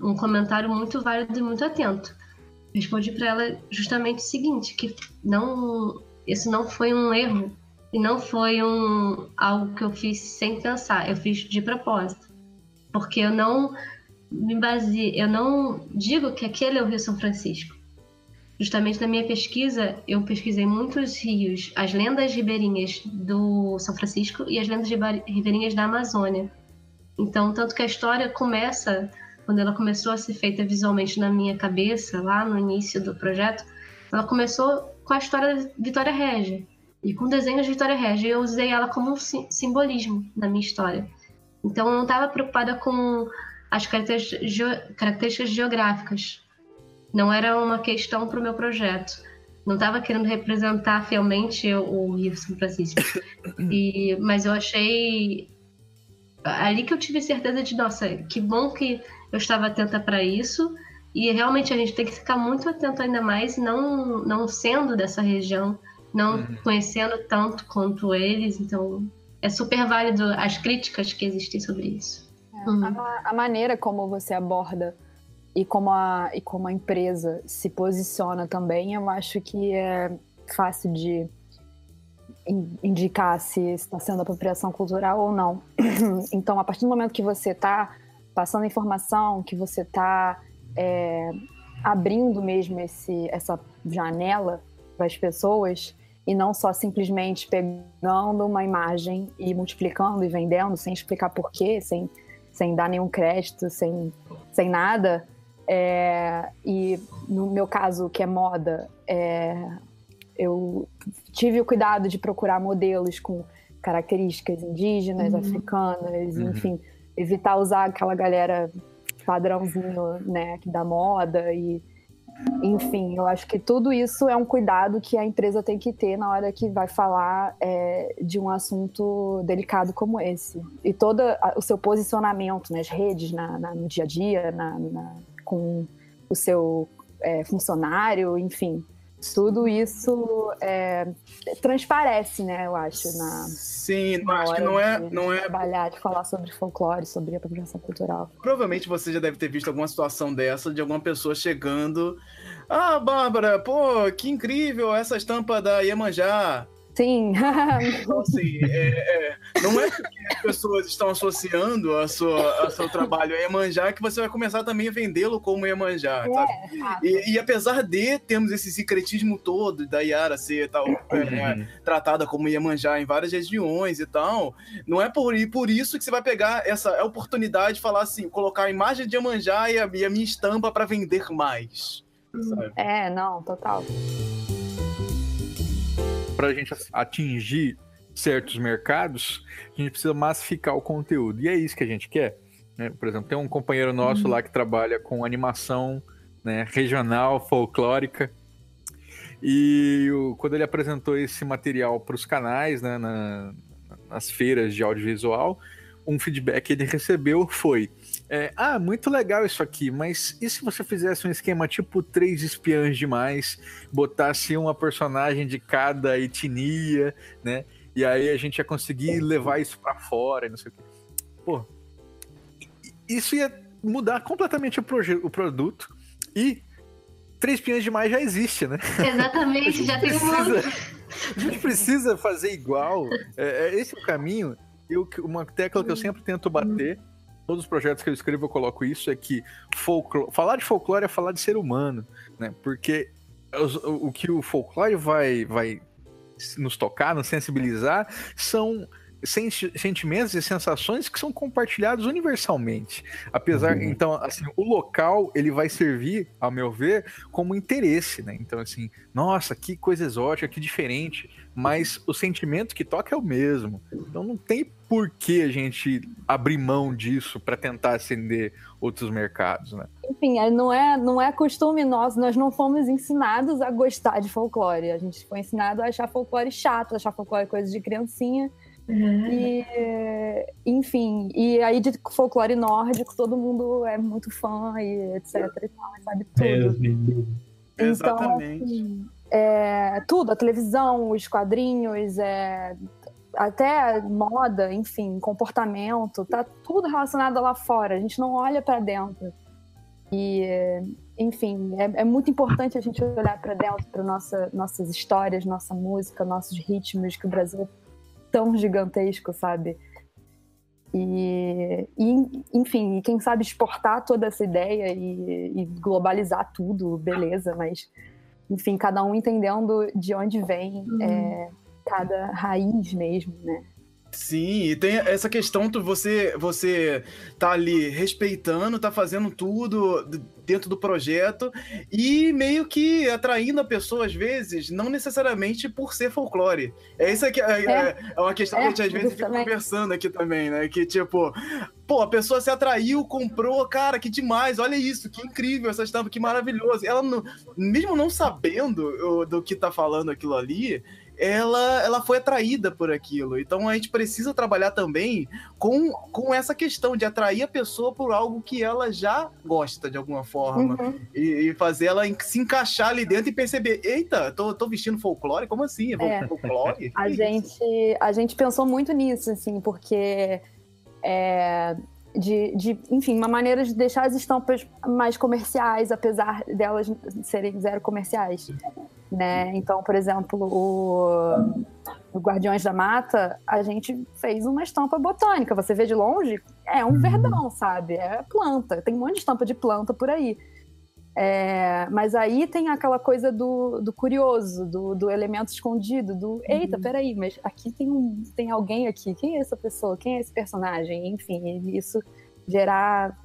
um, comentário muito válido e muito atento. Respondi para ela justamente o seguinte, que não isso não foi um erro e não foi um algo que eu fiz sem pensar, eu fiz de propósito. Porque eu não me baseio, eu não digo que aquele é o Rio São Francisco justamente na minha pesquisa, eu pesquisei muitos rios, as lendas ribeirinhas do São Francisco e as lendas ribeirinhas da Amazônia. Então, tanto que a história começa, quando ela começou a ser feita visualmente na minha cabeça, lá no início do projeto, ela começou com a história da Vitória Régia e com desenhos de Vitória Régia. E eu usei ela como um simbolismo na minha história. Então eu não estava preocupada com as características geográficas. Não era uma questão para o meu projeto. Não estava querendo representar fielmente o Rio São Francisco. E, mas eu achei ali que eu tive certeza de, nossa, que bom que eu estava atenta para isso. E realmente a gente tem que ficar muito atento ainda mais, não, não sendo dessa região, não uhum. conhecendo tanto quanto eles. Então, é super válido as críticas que existem sobre isso. É, uhum. a, a, maneira como você aborda e como, a, e como a empresa se posiciona também, eu acho que é fácil de indicar se está sendo apropriação cultural ou não. Então, a partir do momento que você está passando informação, que você está é, abrindo mesmo esse, essa janela para as pessoas e não só simplesmente pegando uma imagem e multiplicando e vendendo sem explicar porquê, sem, sem dar nenhum crédito, sem, sem nada. É, e no meu caso, que é moda, é, eu tive o cuidado de procurar modelos com características indígenas, uhum. africanas, uhum. enfim, evitar usar aquela galera padrãozinho, né, da moda e enfim, eu acho que tudo isso é um cuidado que a empresa tem que ter na hora que vai falar é, de um assunto delicado como esse. E todo o seu posicionamento nas redes, na, na, no dia a dia, na, com o seu é, funcionário, enfim tudo isso é, transparece, né? Eu acho na sim, na acho que não é de, não é trabalhar, de falar sobre folclore, sobre apropriação cultural. Provavelmente você já deve ter visto alguma situação dessa de alguma pessoa chegando, ah, Bárbara, pô, que incrível essa estampa da Iemanjá. Sim. então, assim, é, é, não é porque as pessoas estão associando a sua, a seu trabalho a Iemanjá que você vai começar também a vendê-lo como Iemanjá, é, sabe? E, e, apesar de termos esse secretismo todo da Yara ser tal, é, uhum. tratada como Iemanjá em várias regiões e tal, não é por, por isso que você vai pegar essa oportunidade de falar assim, colocar a imagem de Iemanjá e a, e a minha estampa para vender mais. Sabe? É, não, total para a gente atingir certos mercados, a gente precisa massificar o conteúdo. E é isso que a gente quer. Né? Por exemplo, tem um companheiro nosso uhum. lá que trabalha com animação né, regional, folclórica. E o, quando ele apresentou esse material para os canais, né, na, nas feiras de audiovisual, um feedback que ele recebeu foi: é, Ah, muito legal isso aqui, mas e se você fizesse um esquema tipo três espiãs demais, botasse uma personagem de cada etnia, né? E aí a gente ia conseguir levar isso para fora e não sei o quê. Pô, isso ia mudar completamente o, o produto e três espiãs demais já existe, né? Exatamente, já tem um A gente precisa fazer igual. É, é esse é o caminho eu, uma tecla que eu sempre tento bater, todos os projetos que eu escrevo eu coloco isso, é que folclore, falar de folclore é falar de ser humano, né? Porque o, o que o folclore vai, vai nos tocar, nos sensibilizar, são sentimentos e sensações que são compartilhados universalmente. Apesar, uhum. então, assim, o local ele vai servir, ao meu ver, como interesse, né? Então, assim, nossa, que coisa exótica, que diferente. Mas o sentimento que toca é o mesmo. Então, não tem por que a gente abrir mão disso para tentar acender outros mercados, né? Enfim, é, não é, não é costume nosso, nós não fomos ensinados a gostar de folclore. A gente foi ensinado a achar folclore chato, achar folclore coisa de criancinha. Uhum. E, enfim, e aí de folclore nórdico todo mundo é muito fã e etc e tal, sabe tudo. É, então, Exatamente. Assim, é, tudo, a televisão, os quadrinhos, é, até moda, enfim, comportamento, tá tudo relacionado lá fora. A gente não olha para dentro. E, enfim, é, é, muito importante a gente olhar para dentro, para nossa, nossas histórias, nossa música, nossos ritmos, que o Brasil tão gigantesco, sabe? E, e, enfim, quem sabe exportar toda essa ideia e, e, globalizar tudo, beleza, mas enfim, cada um entendendo de onde vem uhum. é, cada raiz mesmo, né? Sim, e tem essa questão de você, você tá ali respeitando, tá fazendo tudo dentro do projeto e meio que atraindo a pessoa, às vezes, não necessariamente por ser folclore. É isso aqui, é, é, é uma questão é, que a gente às vezes fica também. conversando aqui também, né? Que tipo, pô, a pessoa se atraiu, comprou, cara, que demais, olha isso, que incrível essa estampa, que maravilhoso. Ela, não, mesmo não sabendo do que tá falando aquilo ali, ela, ela foi atraída por aquilo. Então a gente precisa trabalhar também com, com essa questão de atrair a pessoa por algo que ela já gosta de alguma forma. Uhum. E, e, fazer ela se encaixar ali dentro e perceber: eita, tô, tô vestindo folclore? Como assim? É. Folclore? a, gente, a gente pensou muito nisso, assim, porque. É, de, de, enfim, uma maneira de deixar as estampas mais comerciais, apesar delas serem zero comerciais né? Então, por exemplo, o, o Guardiões da Mata, a gente fez uma estampa botânica. Você vê de longe, é um uhum. verdão, sabe? É planta. Tem um monte de estampa de planta por aí. É, mas aí tem aquela coisa do, do curioso, do, do, elemento escondido, do eita, uhum. peraí, mas aqui tem, um, tem alguém aqui, quem é essa pessoa, quem é esse personagem? Enfim, isso gerar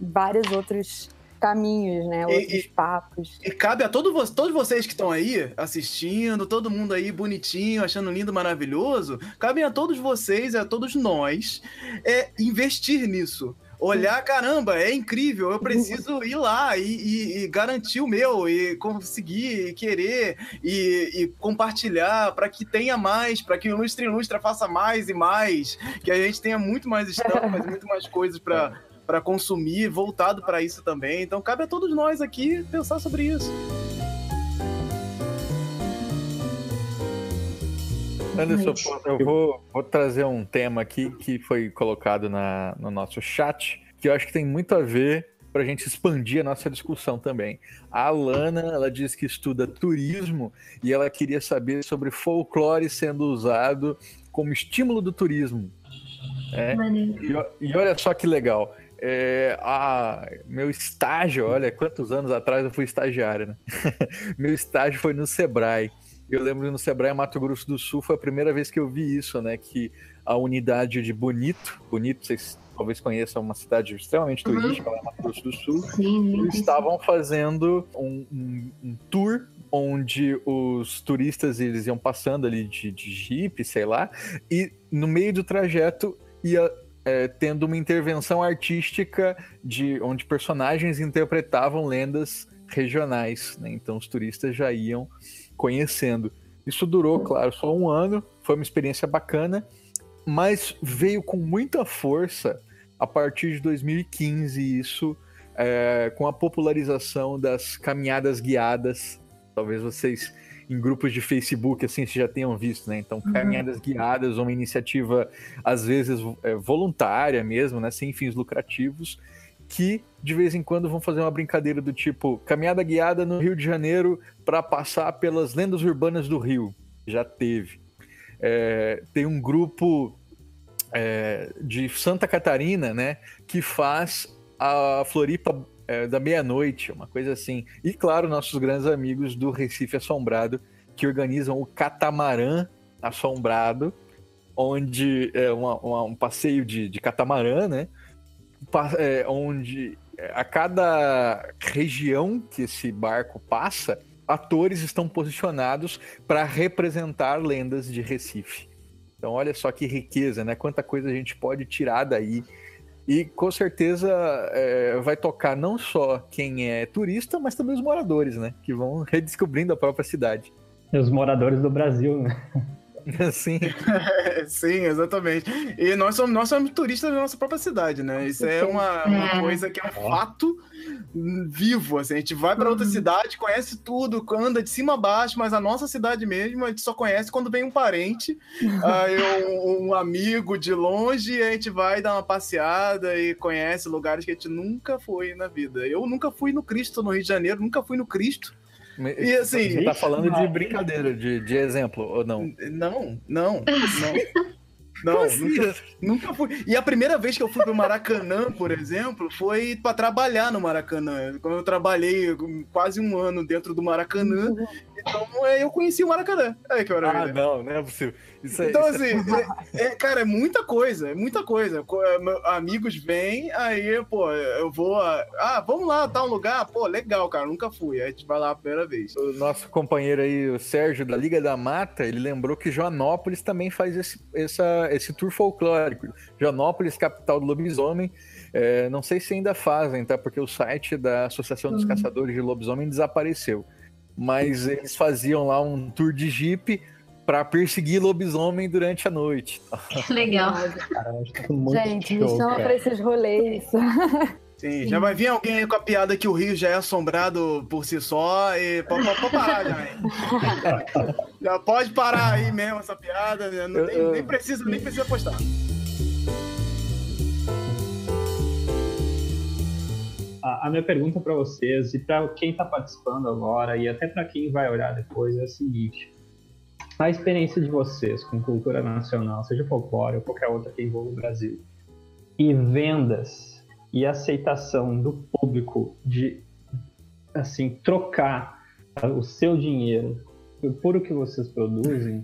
vários outros caminhos, né? Outros e, papos. E cabe a todo, todos vocês que estão aí assistindo, todo mundo aí bonitinho, achando lindo, maravilhoso, cabe a todos vocês, a todos nós, é, investir nisso olhar, caramba, é incrível, eu preciso ir lá e, e, e garantir o meu, e conseguir, e querer, e, e compartilhar para que tenha mais, para que o Ilustre Ilustra faça mais e mais, que a gente tenha muito mais estampas, muito mais coisas para para consumir, voltado para isso também. Então cabe a todos nós aqui pensar sobre isso. Anderson, eu vou, vou, trazer um tema aqui que foi colocado na, no nosso chat, que eu acho que tem muito a ver para a gente expandir a nossa discussão também. A Alana, ela diz que estuda turismo e ela queria saber sobre folclore sendo usado como estímulo do turismo. É? E, e olha só que legal. É, a, meu estágio, olha quantos anos atrás eu fui estagiário, né? meu estágio foi no Sebrae. Eu lembro que no Sebrae Mato Grosso do Sul foi a primeira vez que eu vi isso, né? Que a unidade de Bonito, Bonito, vocês talvez conheçam uma cidade extremamente uhum. turística lá no Mato Grosso do Sul, Sim, estavam fazendo um, um, um, tour onde os turistas eles iam passando ali de, de jeep, sei lá, e no meio do trajeto ia é, tendo uma intervenção artística de onde personagens interpretavam lendas regionais, né? então os turistas já iam conhecendo. Isso durou, claro, só um ano, foi uma experiência bacana, mas veio com muita força a partir de 2015 isso é, com a popularização das caminhadas guiadas. Talvez vocês em grupos de Facebook, assim, vocês já tenham visto, né? Então, uhum. caminhadas uhum. guiadas, uma iniciativa, às vezes, é, voluntária mesmo, né? Sem fins lucrativos, que de vez em quando vão fazer uma brincadeira do tipo caminhada guiada no Rio de Janeiro para passar pelas lendas urbanas do Rio. Já teve. É, tem um grupo é, de Santa Catarina, né, que faz a Floripa é, da meia-noite, uma coisa assim. E claro, nossos grandes amigos do Recife Assombrado, que organizam o Catamarã Assombrado, onde é uma, uma, um passeio de, de catamarã, né? É, onde é, a cada região que esse barco passa, atores estão posicionados para representar lendas de Recife. Então, olha só que riqueza, né? Quanta coisa a gente pode tirar daí e com certeza é, vai tocar não só quem é turista, mas também os moradores, né? Que vão redescobrindo a própria cidade. E os moradores do Brasil, né? Sim. Sim, exatamente. E nós somos, nós somos turistas da nossa própria cidade, né? Isso é uma, uma é. coisa que é um fato vivo, assim. A gente vai para outra uhum. cidade, conhece tudo, anda de cima a baixo, mas a nossa cidade mesmo a gente só conhece quando vem um parente, aí um, um, amigo de longe, e a gente vai dar uma passeada e conhece lugares que a gente nunca foi na vida. Eu nunca fui no Cristo no Rio de Janeiro, nunca fui no Cristo. E assim. Você tá falando de brincadeira, de, de exemplo, ou não? Não, não, não. Não, assim? nunca, nunca fui. E a primeira vez que eu fui pro Maracanã, por exemplo, foi para trabalhar no Maracanã. Quando eu trabalhei quase um ano dentro do Maracanã, Então é, eu conheci o Maracanã. Aí que Ah, não, não é possível. Isso é, Então, isso é- assim, é- é, cara, é muita coisa, é muita coisa. Co- é, Amigos vêm, aí, pô, eu vou. a- Ah, vamos lá, tá um lugar? Pô, legal, cara, nunca fui. Aí a gente vai lá a primeira vez. O nosso companheiro aí, o Sérgio, da Liga da Mata, ele lembrou que Joanópolis também faz esse, essa, esse tour folclórico. Joanópolis, capital do lobisomem. É, não sei se ainda fazem, tá? Porque o site da Associação dos Uhum. Caçadores de Lobisomem desapareceu. Mas eles faziam lá um tour de jipe para perseguir lobisomem durante a noite. Legal. Cara, eu acho que muito Gente, me show, chama cara. pra esses rolês. Sim, já vai vir alguém aí com a piada que o Rio já é assombrado por si só e pode, pode- pode parar já, hein? Já pode parar aí mesmo essa piada, né? Não tem- nem, precisa, nem precisa postar. A, a minha pergunta para vocês e para quem está participando agora e até para quem vai olhar depois é a seguinte: a experiência de vocês com cultura nacional, seja folclore ou qualquer outra que envolva o Brasil, e vendas e aceitação do público de assim trocar o seu dinheiro por o que vocês produzem,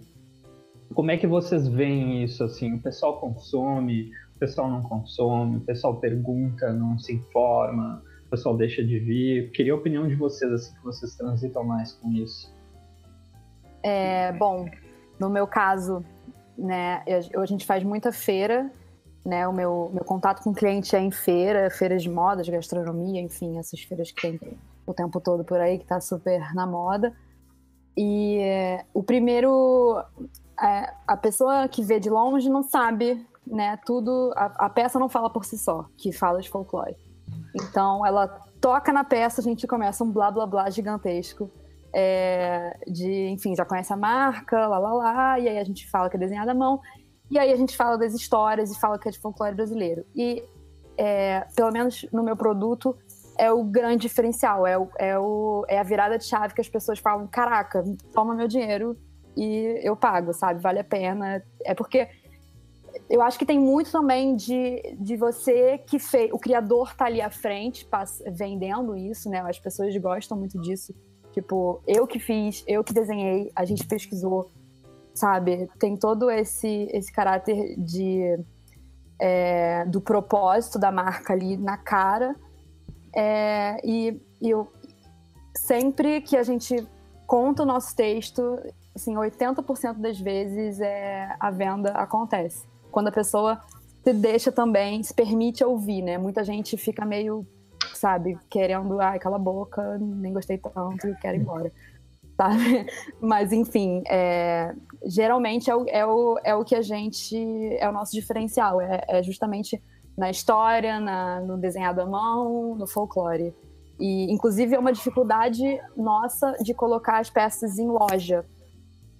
como é que vocês veem isso assim? O pessoal consome, o pessoal não consome, o pessoal pergunta, não se informa, o pessoal deixa de vir. Queria a opinião de vocês, assim, que vocês transitam mais com isso. É, bom, no meu caso, né, eu- a gente faz muita feira, né? O meu, meu contato com o cliente é em feira, feiras de moda, de gastronomia, enfim, essas feiras que tem o tempo todo por aí, que tá super na moda. E é, o primeiro, é, a pessoa que vê de longe não sabe, né? Tudo, a, a peça não fala por si só, que fala de folclore. Então, ela toca na peça, a gente começa um blá blá blá gigantesco é, de, enfim, já conhece a marca, lá lá lá, e aí a gente fala que é desenhada à mão, e aí a gente fala das histórias e fala que é de folclore brasileiro. E, é, pelo menos no meu produto, é o grande diferencial, é, o, é, o, é a virada de chave que as pessoas falam: caraca, toma meu dinheiro e eu pago, sabe? Vale a pena. É porque eu acho que tem muito também de, de você que fez. O criador tá ali à frente, vendendo isso, né? As pessoas gostam muito disso. Tipo, eu que fiz, eu que desenhei, a gente pesquisou, sabe? Tem todo esse, esse caráter de, é, do propósito da marca ali na cara. É, e, e eu, sempre que a gente conta o nosso texto, assim, 80% das vezes é, a venda acontece. Quando a pessoa se deixa também, se permite ouvir, né? Muita gente fica meio, sabe, querendo, ai, cala a boca, nem gostei tanto, quero ir embora. Sabe? Mas, enfim, é, geralmente é o, é, o, é o que a gente. É o nosso diferencial, é, é justamente na história, na, no desenhado à mão, no folclore. E, inclusive, é uma dificuldade nossa de colocar as peças em loja,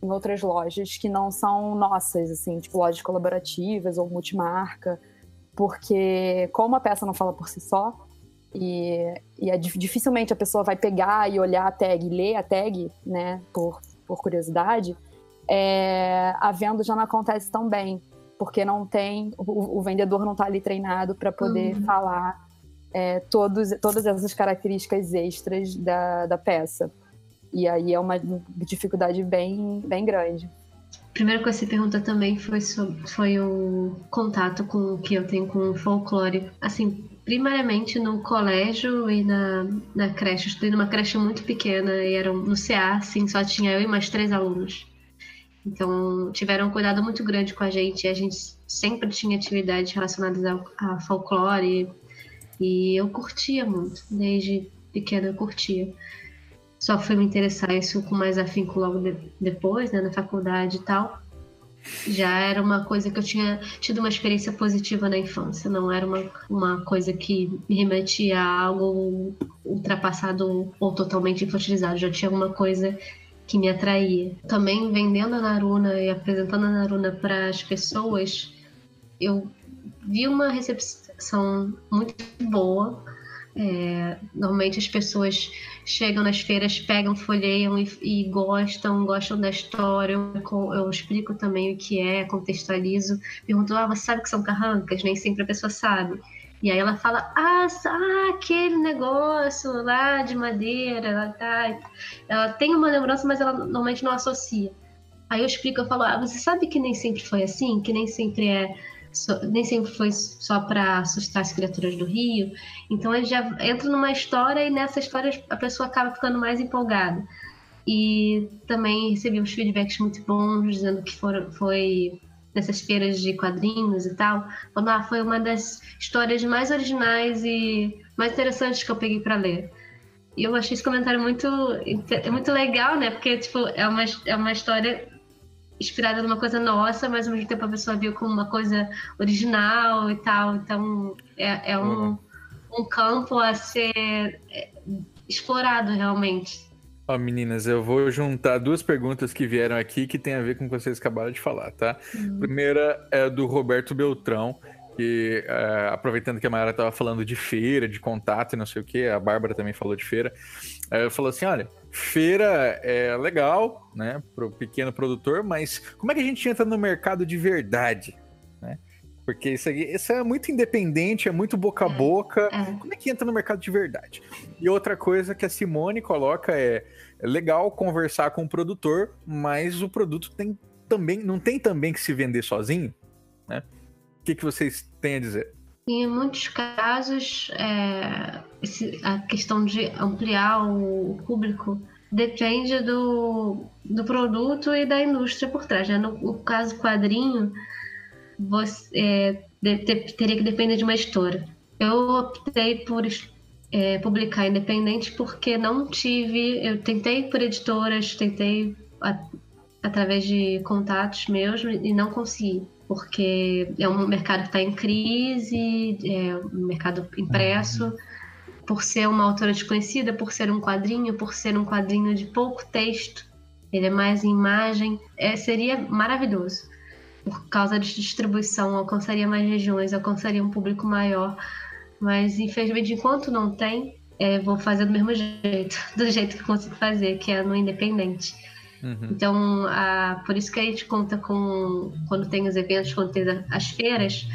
em outras lojas que não são nossas, assim, tipo lojas colaborativas ou multimarca, porque como a peça não fala por si só, e, e é, dif- dificilmente a pessoa vai pegar e olhar a tag, ler a tag, né, por, por curiosidade, é, a venda já não acontece tão bem, porque não tem, o, o vendedor não está ali treinado para poder Uhum. falar é, todos, todas essas características extras da, da peça. E aí é uma dificuldade bem, bem grande. Coisa que você pergunta também foi, sobre, foi o contato com o que eu tenho com o folclore. Assim, primariamente no colégio e na, na creche. Eu estudei numa creche muito pequena e era no CA, assim, só tinha eu e mais três alunos. Então, tiveram um cuidado muito grande com a gente. A gente sempre tinha atividades relacionadas ao, a folclore. E eu curtia muito, desde pequena eu curtia. Só fui me interessar isso com mais afinco logo de- depois, né, na faculdade e tal. Já era uma coisa que eu tinha tido uma experiência positiva na infância, não era uma, uma coisa que me remetia a algo ultrapassado ou totalmente infantilizado. Já tinha alguma coisa que me atraía. Também vendendo a Naruna e apresentando a Naruna para as pessoas, eu vi uma recepção muito boa. É, normalmente as pessoas chegam nas feiras, pegam, folheiam e, e gostam, gostam da história. Eu, eu explico também o que é, contextualizo. Pergunto, ah, você sabe que são carrancas? Nem sempre a pessoa sabe. E aí ela fala, ah, ah, aquele negócio lá de madeira, ela, tá... ela tem uma lembrança, mas ela normalmente não associa. Aí eu explico, eu falo, ah, você sabe que nem sempre foi assim, que nem sempre é nem sempre foi só para assustar as criaturas do rio. Então ele já entra numa história e nessa história a pessoa acaba ficando mais empolgada. E também recebi uns feedbacks muito bons dizendo que foram, foi nessas feiras de quadrinhos e tal, falando, ah, foi uma das histórias mais originais e mais interessantes que eu peguei para ler. E eu achei esse comentário muito, muito legal, né? Porque, tipo, é uma, é uma história inspirada numa coisa nossa, mas ao mesmo tempo a pessoa viu como uma coisa original e tal. Então, é, é um, um campo a ser é, explorado realmente. Ó, meninas, eu vou juntar duas perguntas que vieram aqui que tem a ver com o que vocês acabaram de falar, tá? Uhum. Primeira é do Roberto Beltrão, que é, aproveitando que a Mayara estava falando de feira, de contato e não sei o que, a Bárbara também falou de feira. Aí falou assim: olha, feira é legal, né, para o pequeno produtor, mas como é que a gente entra no mercado de verdade? Né? Porque isso, aqui, isso é muito independente, é muito boca a é, boca. É. Como é que entra no mercado de verdade? E outra coisa que a Simone coloca é, é legal conversar com o produtor, mas o produto tem também não tem também que se vender sozinho, né? O que, que vocês têm a dizer? Em muitos casos, é, a questão de ampliar o público depende do, do produto e da indústria por trás. Né? No, no caso quadrinho, você é, de, teria que depender de uma editora. Eu optei por é, publicar independente porque não tive. Eu tentei por editoras, tentei a, através de contatos meus e não consegui porque é um mercado que está em crise, é um mercado impresso, por ser uma autora desconhecida, por ser um quadrinho, por ser um quadrinho de pouco texto, ele é mais imagem, é, seria maravilhoso. Por causa de distribuição, alcançaria mais regiões, alcançaria um público maior, mas infelizmente, enquanto não tem, é, vou fazer do mesmo jeito, do jeito que consigo fazer, que é no independente. Uhum. Então, a, por isso que a gente conta com, quando tem os eventos, quando tem as feiras,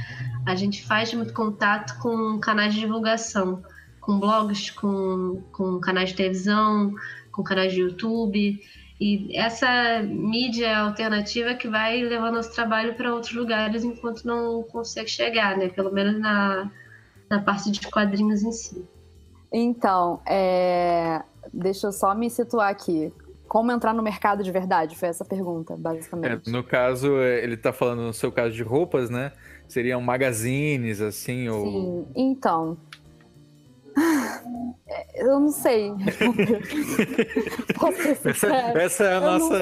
a gente faz muito contato com canais de divulgação, com blogs, com, com canais de televisão, com canais de YouTube. E essa mídia alternativa que vai levar nosso trabalho para outros lugares enquanto não consegue chegar, né? Pelo menos na, na parte de quadrinhos em si. Então, é... deixa eu só me situar aqui. Como entrar no mercado de verdade? Foi essa pergunta, basicamente. É, no caso, é, ele está falando no seu caso de roupas, né? Seriam magazines, assim, ou... Sim, então... Eu não sei. essa, essa, é a nossa...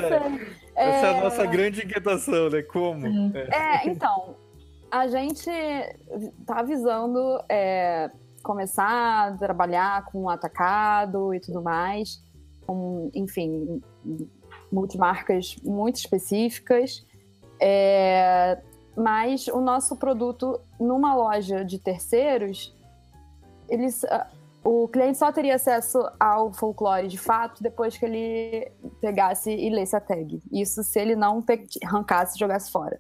Essa é... é... a nossa grande inquietação, né? Como? É, então... A gente tá avisando é, começar a trabalhar com atacado e tudo mais com, enfim, multimarcas muito específicas. É, mas o nosso produto numa loja de terceiros, eles, o cliente só teria acesso ao folclore de fato depois que ele pegasse e lesse a tag. Isso se ele não arrancasse e jogasse fora.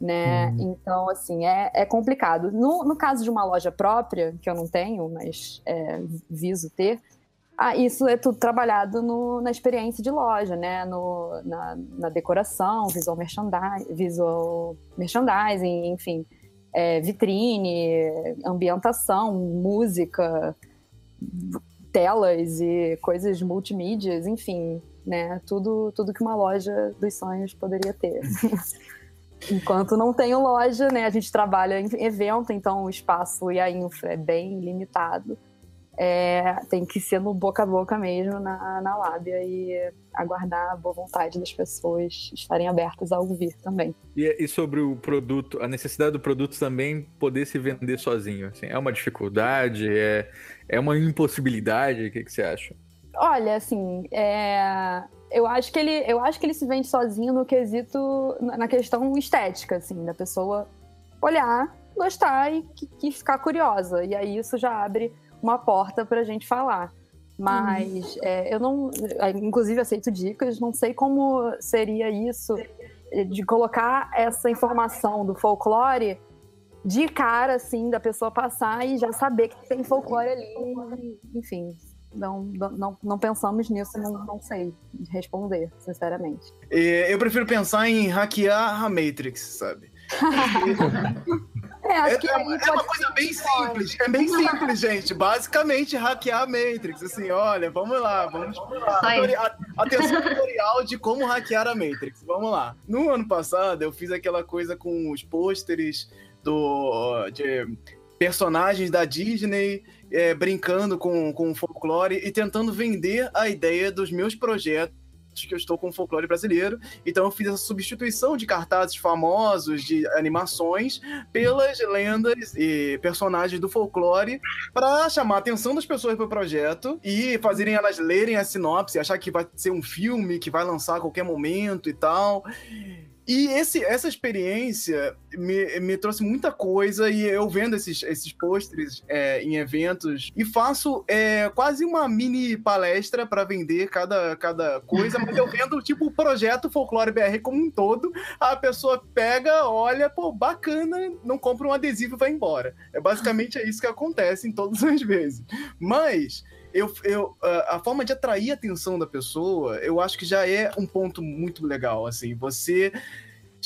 Né? Hum. Então, assim, é, é complicado. No, no caso de uma loja própria, que eu não tenho, mas é, viso ter, ah, isso é tudo trabalhado no, na experiência de loja, né? No, na, na decoração, visual merchandising, visual merchandising enfim, é, vitrine, ambientação, música, telas e coisas multimídias, enfim, né? Tudo, tudo que uma loja dos sonhos poderia ter. Enquanto não tenho loja, né? A gente trabalha em evento, então o espaço e a infra é bem limitado é, tem que ser no boca a boca mesmo na, na lábia e aguardar a boa vontade das pessoas estarem abertas a ouvir também. E, e sobre o produto, a necessidade do produto também poder se vender sozinho, assim, é uma dificuldade, é, é uma impossibilidade, o que, que você acha? Olha, assim, é, eu acho que ele, eu acho que ele se vende sozinho no quesito, na questão estética, assim, da pessoa olhar, gostar e, e ficar curiosa. E aí isso já abre uma porta para a gente falar. Mas uhum. é, eu não, é, inclusive aceito dicas, não sei como seria isso de colocar essa informação do folclore de cara, assim, da pessoa passar e já saber que tem folclore ali, enfim. Não, não, não pensamos nisso, não, não sei responder, sinceramente. Eu prefiro pensar em hackear a Matrix, sabe? É, acho que é, é uma coisa bem simples. É bem simples, gente. Basicamente, hackear a Matrix. Assim, olha, vamos lá. Vamos lá. Atenção tutorial de como hackear a Matrix. Vamos lá. No ano passado, eu fiz aquela coisa com os pôsteres do, de personagens da Disney é, brincando com, com folclore e tentando vender a ideia dos meus projetos que eu estou com o folclore brasileiro. Então eu fiz essa substituição de cartazes famosos, de animações, pelas lendas e personagens do folclore para chamar a atenção das pessoas para o projeto e fazerem elas lerem a sinopse, achar que vai ser um filme que vai lançar a qualquer momento e tal. E esse, essa experiência me, me trouxe muita coisa e eu vendo esses, esses pôsteres é, em eventos e faço é, quase uma mini palestra para vender cada, cada coisa, mas eu vendo tipo o projeto Folclore BR como um todo. A pessoa pega, olha, pô, bacana, não compra um adesivo e vai embora. É basicamente é isso que acontece em todas as vezes. Mas eu, eu, a forma de atrair a atenção da pessoa, eu acho que já é um ponto muito legal, assim, você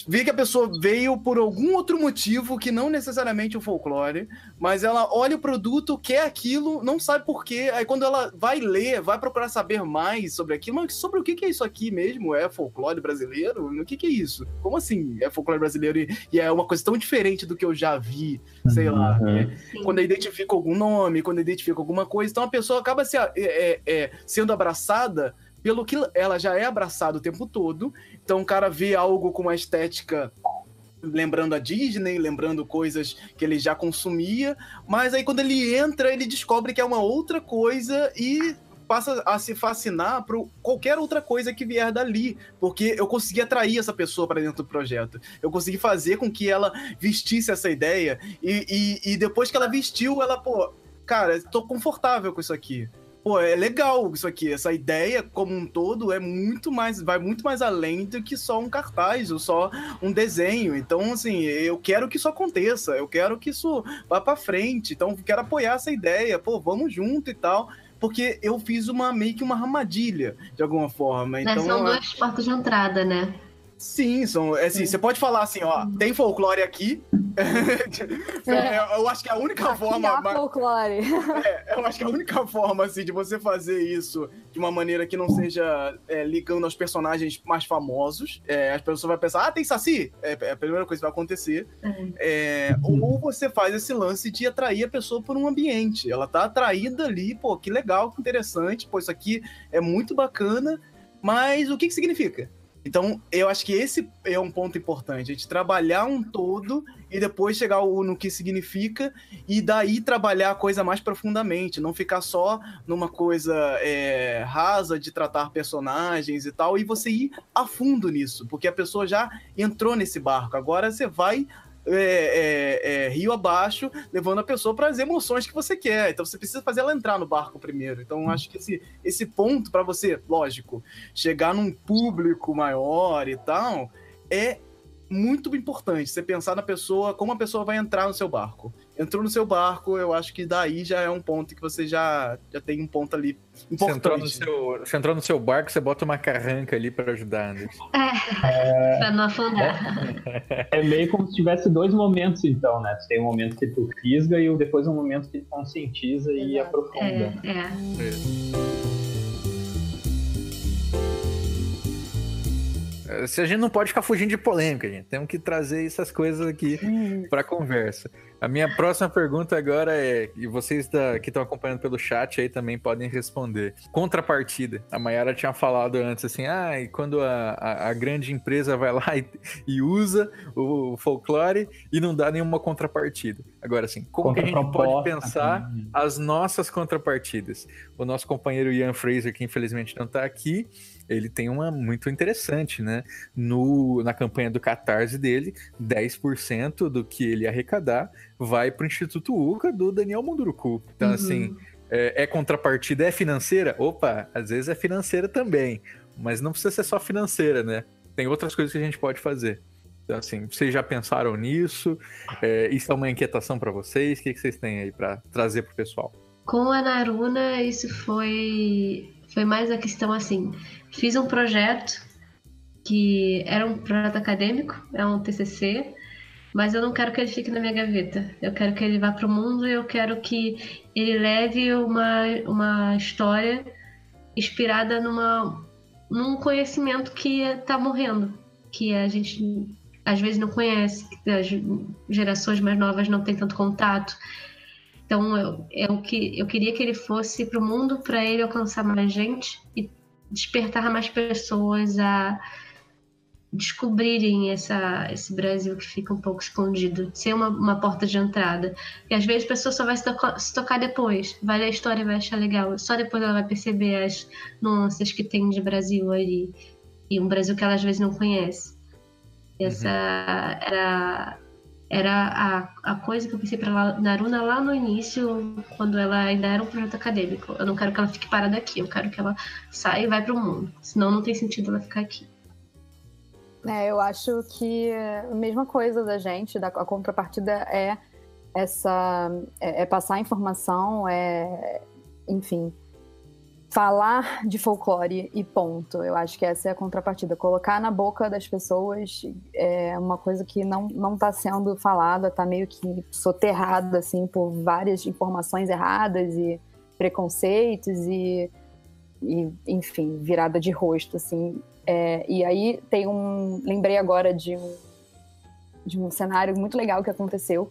vê que a pessoa veio por algum outro motivo que não necessariamente o folclore, mas ela olha o produto, quer aquilo, não sabe por quê. Aí quando ela vai ler, vai procurar saber mais sobre aquilo, mas sobre o que é isso aqui mesmo? É folclore brasileiro? O que é isso? Como assim é folclore brasileiro e, e é uma coisa tão diferente do que eu já vi, sei lá. Uhum. Né? Quando eu identifico algum nome, quando eu identifico alguma coisa, então a pessoa acaba se, é, é, é, sendo abraçada pelo que ela já é abraçada o tempo todo. Então o cara vê algo com uma estética lembrando a Disney, lembrando coisas que ele já consumia, mas aí quando ele entra, ele descobre que é uma outra coisa e passa a se fascinar por qualquer outra coisa que vier dali, porque eu consegui atrair essa pessoa para dentro do projeto. Eu consegui fazer com que ela vestisse essa ideia e, e, e depois que ela vestiu, ela, pô, cara, tô confortável com isso aqui pô, é legal isso aqui. Essa ideia como um todo é muito mais, vai muito mais além do que só um cartaz ou só um desenho. Então, assim, eu quero que isso aconteça, eu quero que isso vá para frente. Então, quero apoiar essa ideia. Pô, vamos junto e tal porque eu fiz uma meio que uma armadilha de alguma forma. Então, são duas portas de entrada, né? Sim, são, é assim, você pode falar assim, ó, tem folclore aqui. é, eu acho que a única aqui forma. Há folclore. É, eu acho que a única forma assim, de você fazer isso de uma maneira que não seja é, ligando aos personagens mais famosos. É, as pessoas vão pensar, ah, tem Saci? É, é a primeira coisa que vai acontecer. É, ou você faz esse lance de atrair a pessoa por um ambiente. Ela tá atraída ali, pô, que legal, que interessante, pô, isso aqui é muito bacana. Mas o que, que significa? Então, eu acho que esse é um ponto importante, a gente trabalhar um todo e depois chegar no que significa e daí trabalhar a coisa mais profundamente, não ficar só numa coisa é, rasa de tratar personagens e tal, e você ir a fundo nisso, porque a pessoa já entrou nesse barco, agora você vai é, é, é, rio abaixo, levando a pessoa para as emoções que você quer. Então você precisa fazer ela entrar no barco primeiro. Então acho que esse, esse ponto para você, lógico, chegar num público maior e tal, é muito importante. Você pensar na pessoa, como a pessoa vai entrar no seu barco entrou no seu barco, eu acho que daí já é um ponto que você já, já tem um ponto ali importante. Você entrou, no seu, você entrou no seu barco, você bota uma carranca ali para ajudar, Anderson. É, pra não afundar. É, é, meio como se tivesse dois momentos, então, né? Você tem um momento que tu fisga e depois um momento que tu conscientiza e aprofunda. É, é. é. Se a gente não pode ficar fugindo de polêmica, gente. Temos que trazer essas coisas aqui para conversa. A minha próxima pergunta agora é, e vocês da, que estão acompanhando pelo chat aí também podem responder. Contrapartida. A Mayara tinha falado antes assim, ah, e quando a, a, a grande empresa vai lá e, e usa o, o, folclore e não dá nenhuma contrapartida. Agora, assim, como que a gente pode pensar as nossas contrapartidas? O nosso companheiro Ian Fraser, que infelizmente não está aqui, ele tem uma muito interessante, né? No, na campanha do Catarse dele, 10% do que ele arrecadar vai para o Instituto UCA do Daniel Munduruku. Então, uhum. assim, é, é, contrapartida, é financeira? Opa, às vezes é financeira também. Mas não precisa ser só financeira, né? Tem outras coisas que a gente pode fazer. Assim, vocês já pensaram nisso? É, isso é uma inquietação para vocês? O que, que vocês têm aí para trazer para o pessoal? Com a Naruna, isso foi, foi mais a questão assim. Fiz um projeto que era um projeto acadêmico, é um TCC, mas eu não quero que ele fique na minha gaveta. Eu quero que ele vá para o mundo e eu quero que ele leve uma, uma história inspirada numa, num conhecimento que está morrendo, que a gente às vezes não conhece, que as gerações mais novas não têm tanto contato. Então, eu, eu, que, eu queria que ele fosse para o mundo para ele alcançar mais gente e despertar mais pessoas a descobrirem essa, esse Brasil que fica um pouco escondido, ser uma, uma porta de entrada. E às vezes a pessoa só vai se, tocar, se tocar depois, vai ler a história e vai achar legal. Só depois ela vai perceber as nuances que tem de Brasil ali. E um Brasil que ela às vezes não conhece. Essa uhum. era, era a, a coisa que eu pensei para Naruna lá no início, quando ela ainda era um projeto acadêmico. Eu não quero que ela fique parada aqui, eu quero que ela saia e vá para o mundo. Senão não tem sentido ela ficar aqui. É, eu acho que a mesma coisa da gente, da, a contrapartida é essa é, é passar informação, é enfim, falar de folclore e ponto. Eu acho que essa é a contrapartida. Colocar na boca das pessoas é uma coisa que não não está sendo falada, está meio que soterrada assim por várias informações erradas e preconceitos e, e enfim, virada de rosto assim. É, e aí tem um. Lembrei agora de um, de um cenário muito legal que aconteceu,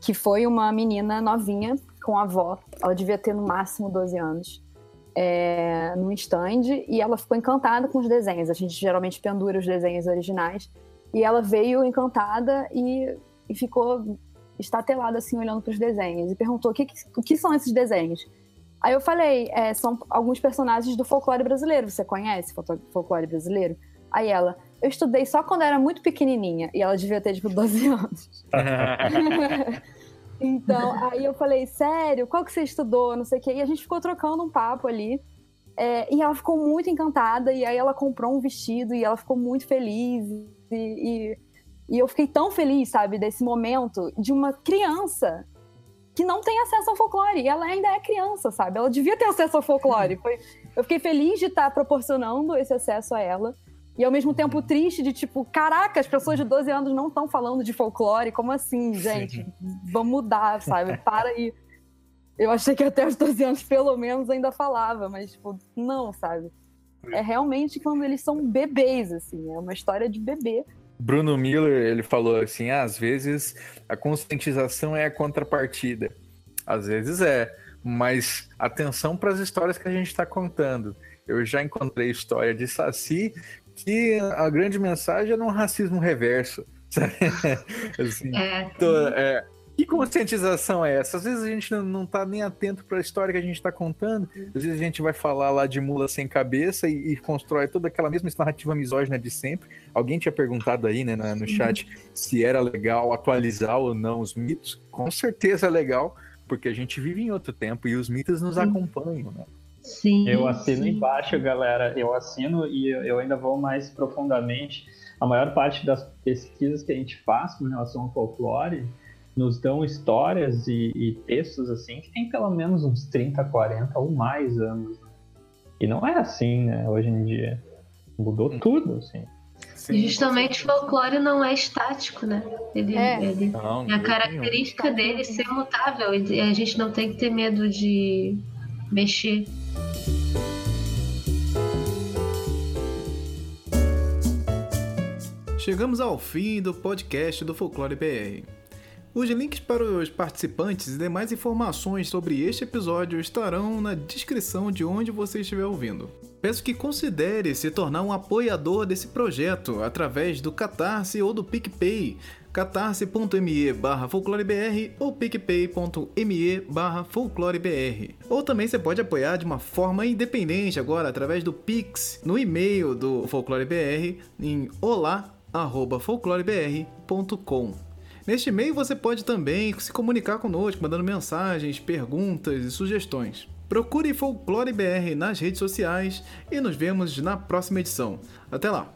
que foi uma menina novinha com a avó. Ela devia ter no máximo 12 anos. É, num stand e ela ficou encantada com os desenhos. A gente geralmente pendura os desenhos originais. E ela veio encantada e, e ficou estatelada assim, olhando para os desenhos. E perguntou: o que, o que são esses desenhos? Aí eu falei, é, são alguns personagens do folclore brasileiro. Você conhece folclore brasileiro? Aí ela, eu estudei só quando era muito pequenininha. E ela devia ter, tipo, 12 anos. então, aí eu falei, sério? Qual que você estudou? Não sei o quê. E a gente ficou trocando um papo ali. É, e ela ficou muito encantada. E aí ela comprou um vestido e ela ficou muito feliz. E, e, e eu fiquei tão feliz, sabe, desse momento de uma criança que não tem acesso ao folclore. E ela ainda é criança, sabe? Ela devia ter acesso ao folclore. Foi... Eu fiquei feliz de estar proporcionando esse acesso a ela. E ao mesmo tempo triste de tipo, caraca, as pessoas de 12 anos não estão falando de folclore. Como assim, gente? Vamos mudar, sabe? Para aí. Eu achei que até os 12 anos, pelo menos, ainda falava, mas, tipo, não, sabe? É realmente quando eles são bebês, assim. É uma história de bebê. Bruno Miller, ele falou assim, ah, às vezes a conscientização é a contrapartida. Às vezes é, mas atenção para as histórias que a gente está contando. Eu já encontrei história de Saci que a grande mensagem é um racismo reverso. assim, é. Então, é, que conscientização é essa? Às vezes a gente não, está nem atento para a história que a gente está contando. Às vezes a gente vai falar lá de mula sem cabeça e, e, constrói toda aquela mesma narrativa misógina de sempre. Alguém tinha perguntado aí né, no chat se era legal atualizar ou não os mitos. Com certeza é legal, porque a gente vive em outro tempo e os mitos nos acompanham, né? Sim. Eu assino sim. embaixo, galera. Eu assino e eu ainda vou mais profundamente. A maior parte das pesquisas que a gente faz com relação ao folclore nos dão histórias e, e, textos assim que tem pelo menos uns 30, 40 ou mais anos. E não é assim, né, hoje em dia. Mudou tudo, assim. Sim, Justamente o folclore não é estático, né? Ele, é. Ele, não, a característica nenhum. dele é ser mutável e a gente não tem que ter medo de mexer. Chegamos ao fim do podcast do Folclore BR. Os links para os participantes e demais informações sobre este episódio estarão na descrição de onde você estiver ouvindo. Peço que considere se tornar um apoiador desse projeto através do Catarse ou do PicPay, catarse.me barra folclorebr ou picpay.me barra folclorebr. Ou também você pode apoiar de uma forma independente agora através do Pix no e-mail do folclorebr em olá@folclorebr.com. Neste e-mail você pode também se comunicar conosco, mandando mensagens, perguntas e sugestões. Procure Folclore BR nas redes sociais e nos vemos na próxima edição. Até lá!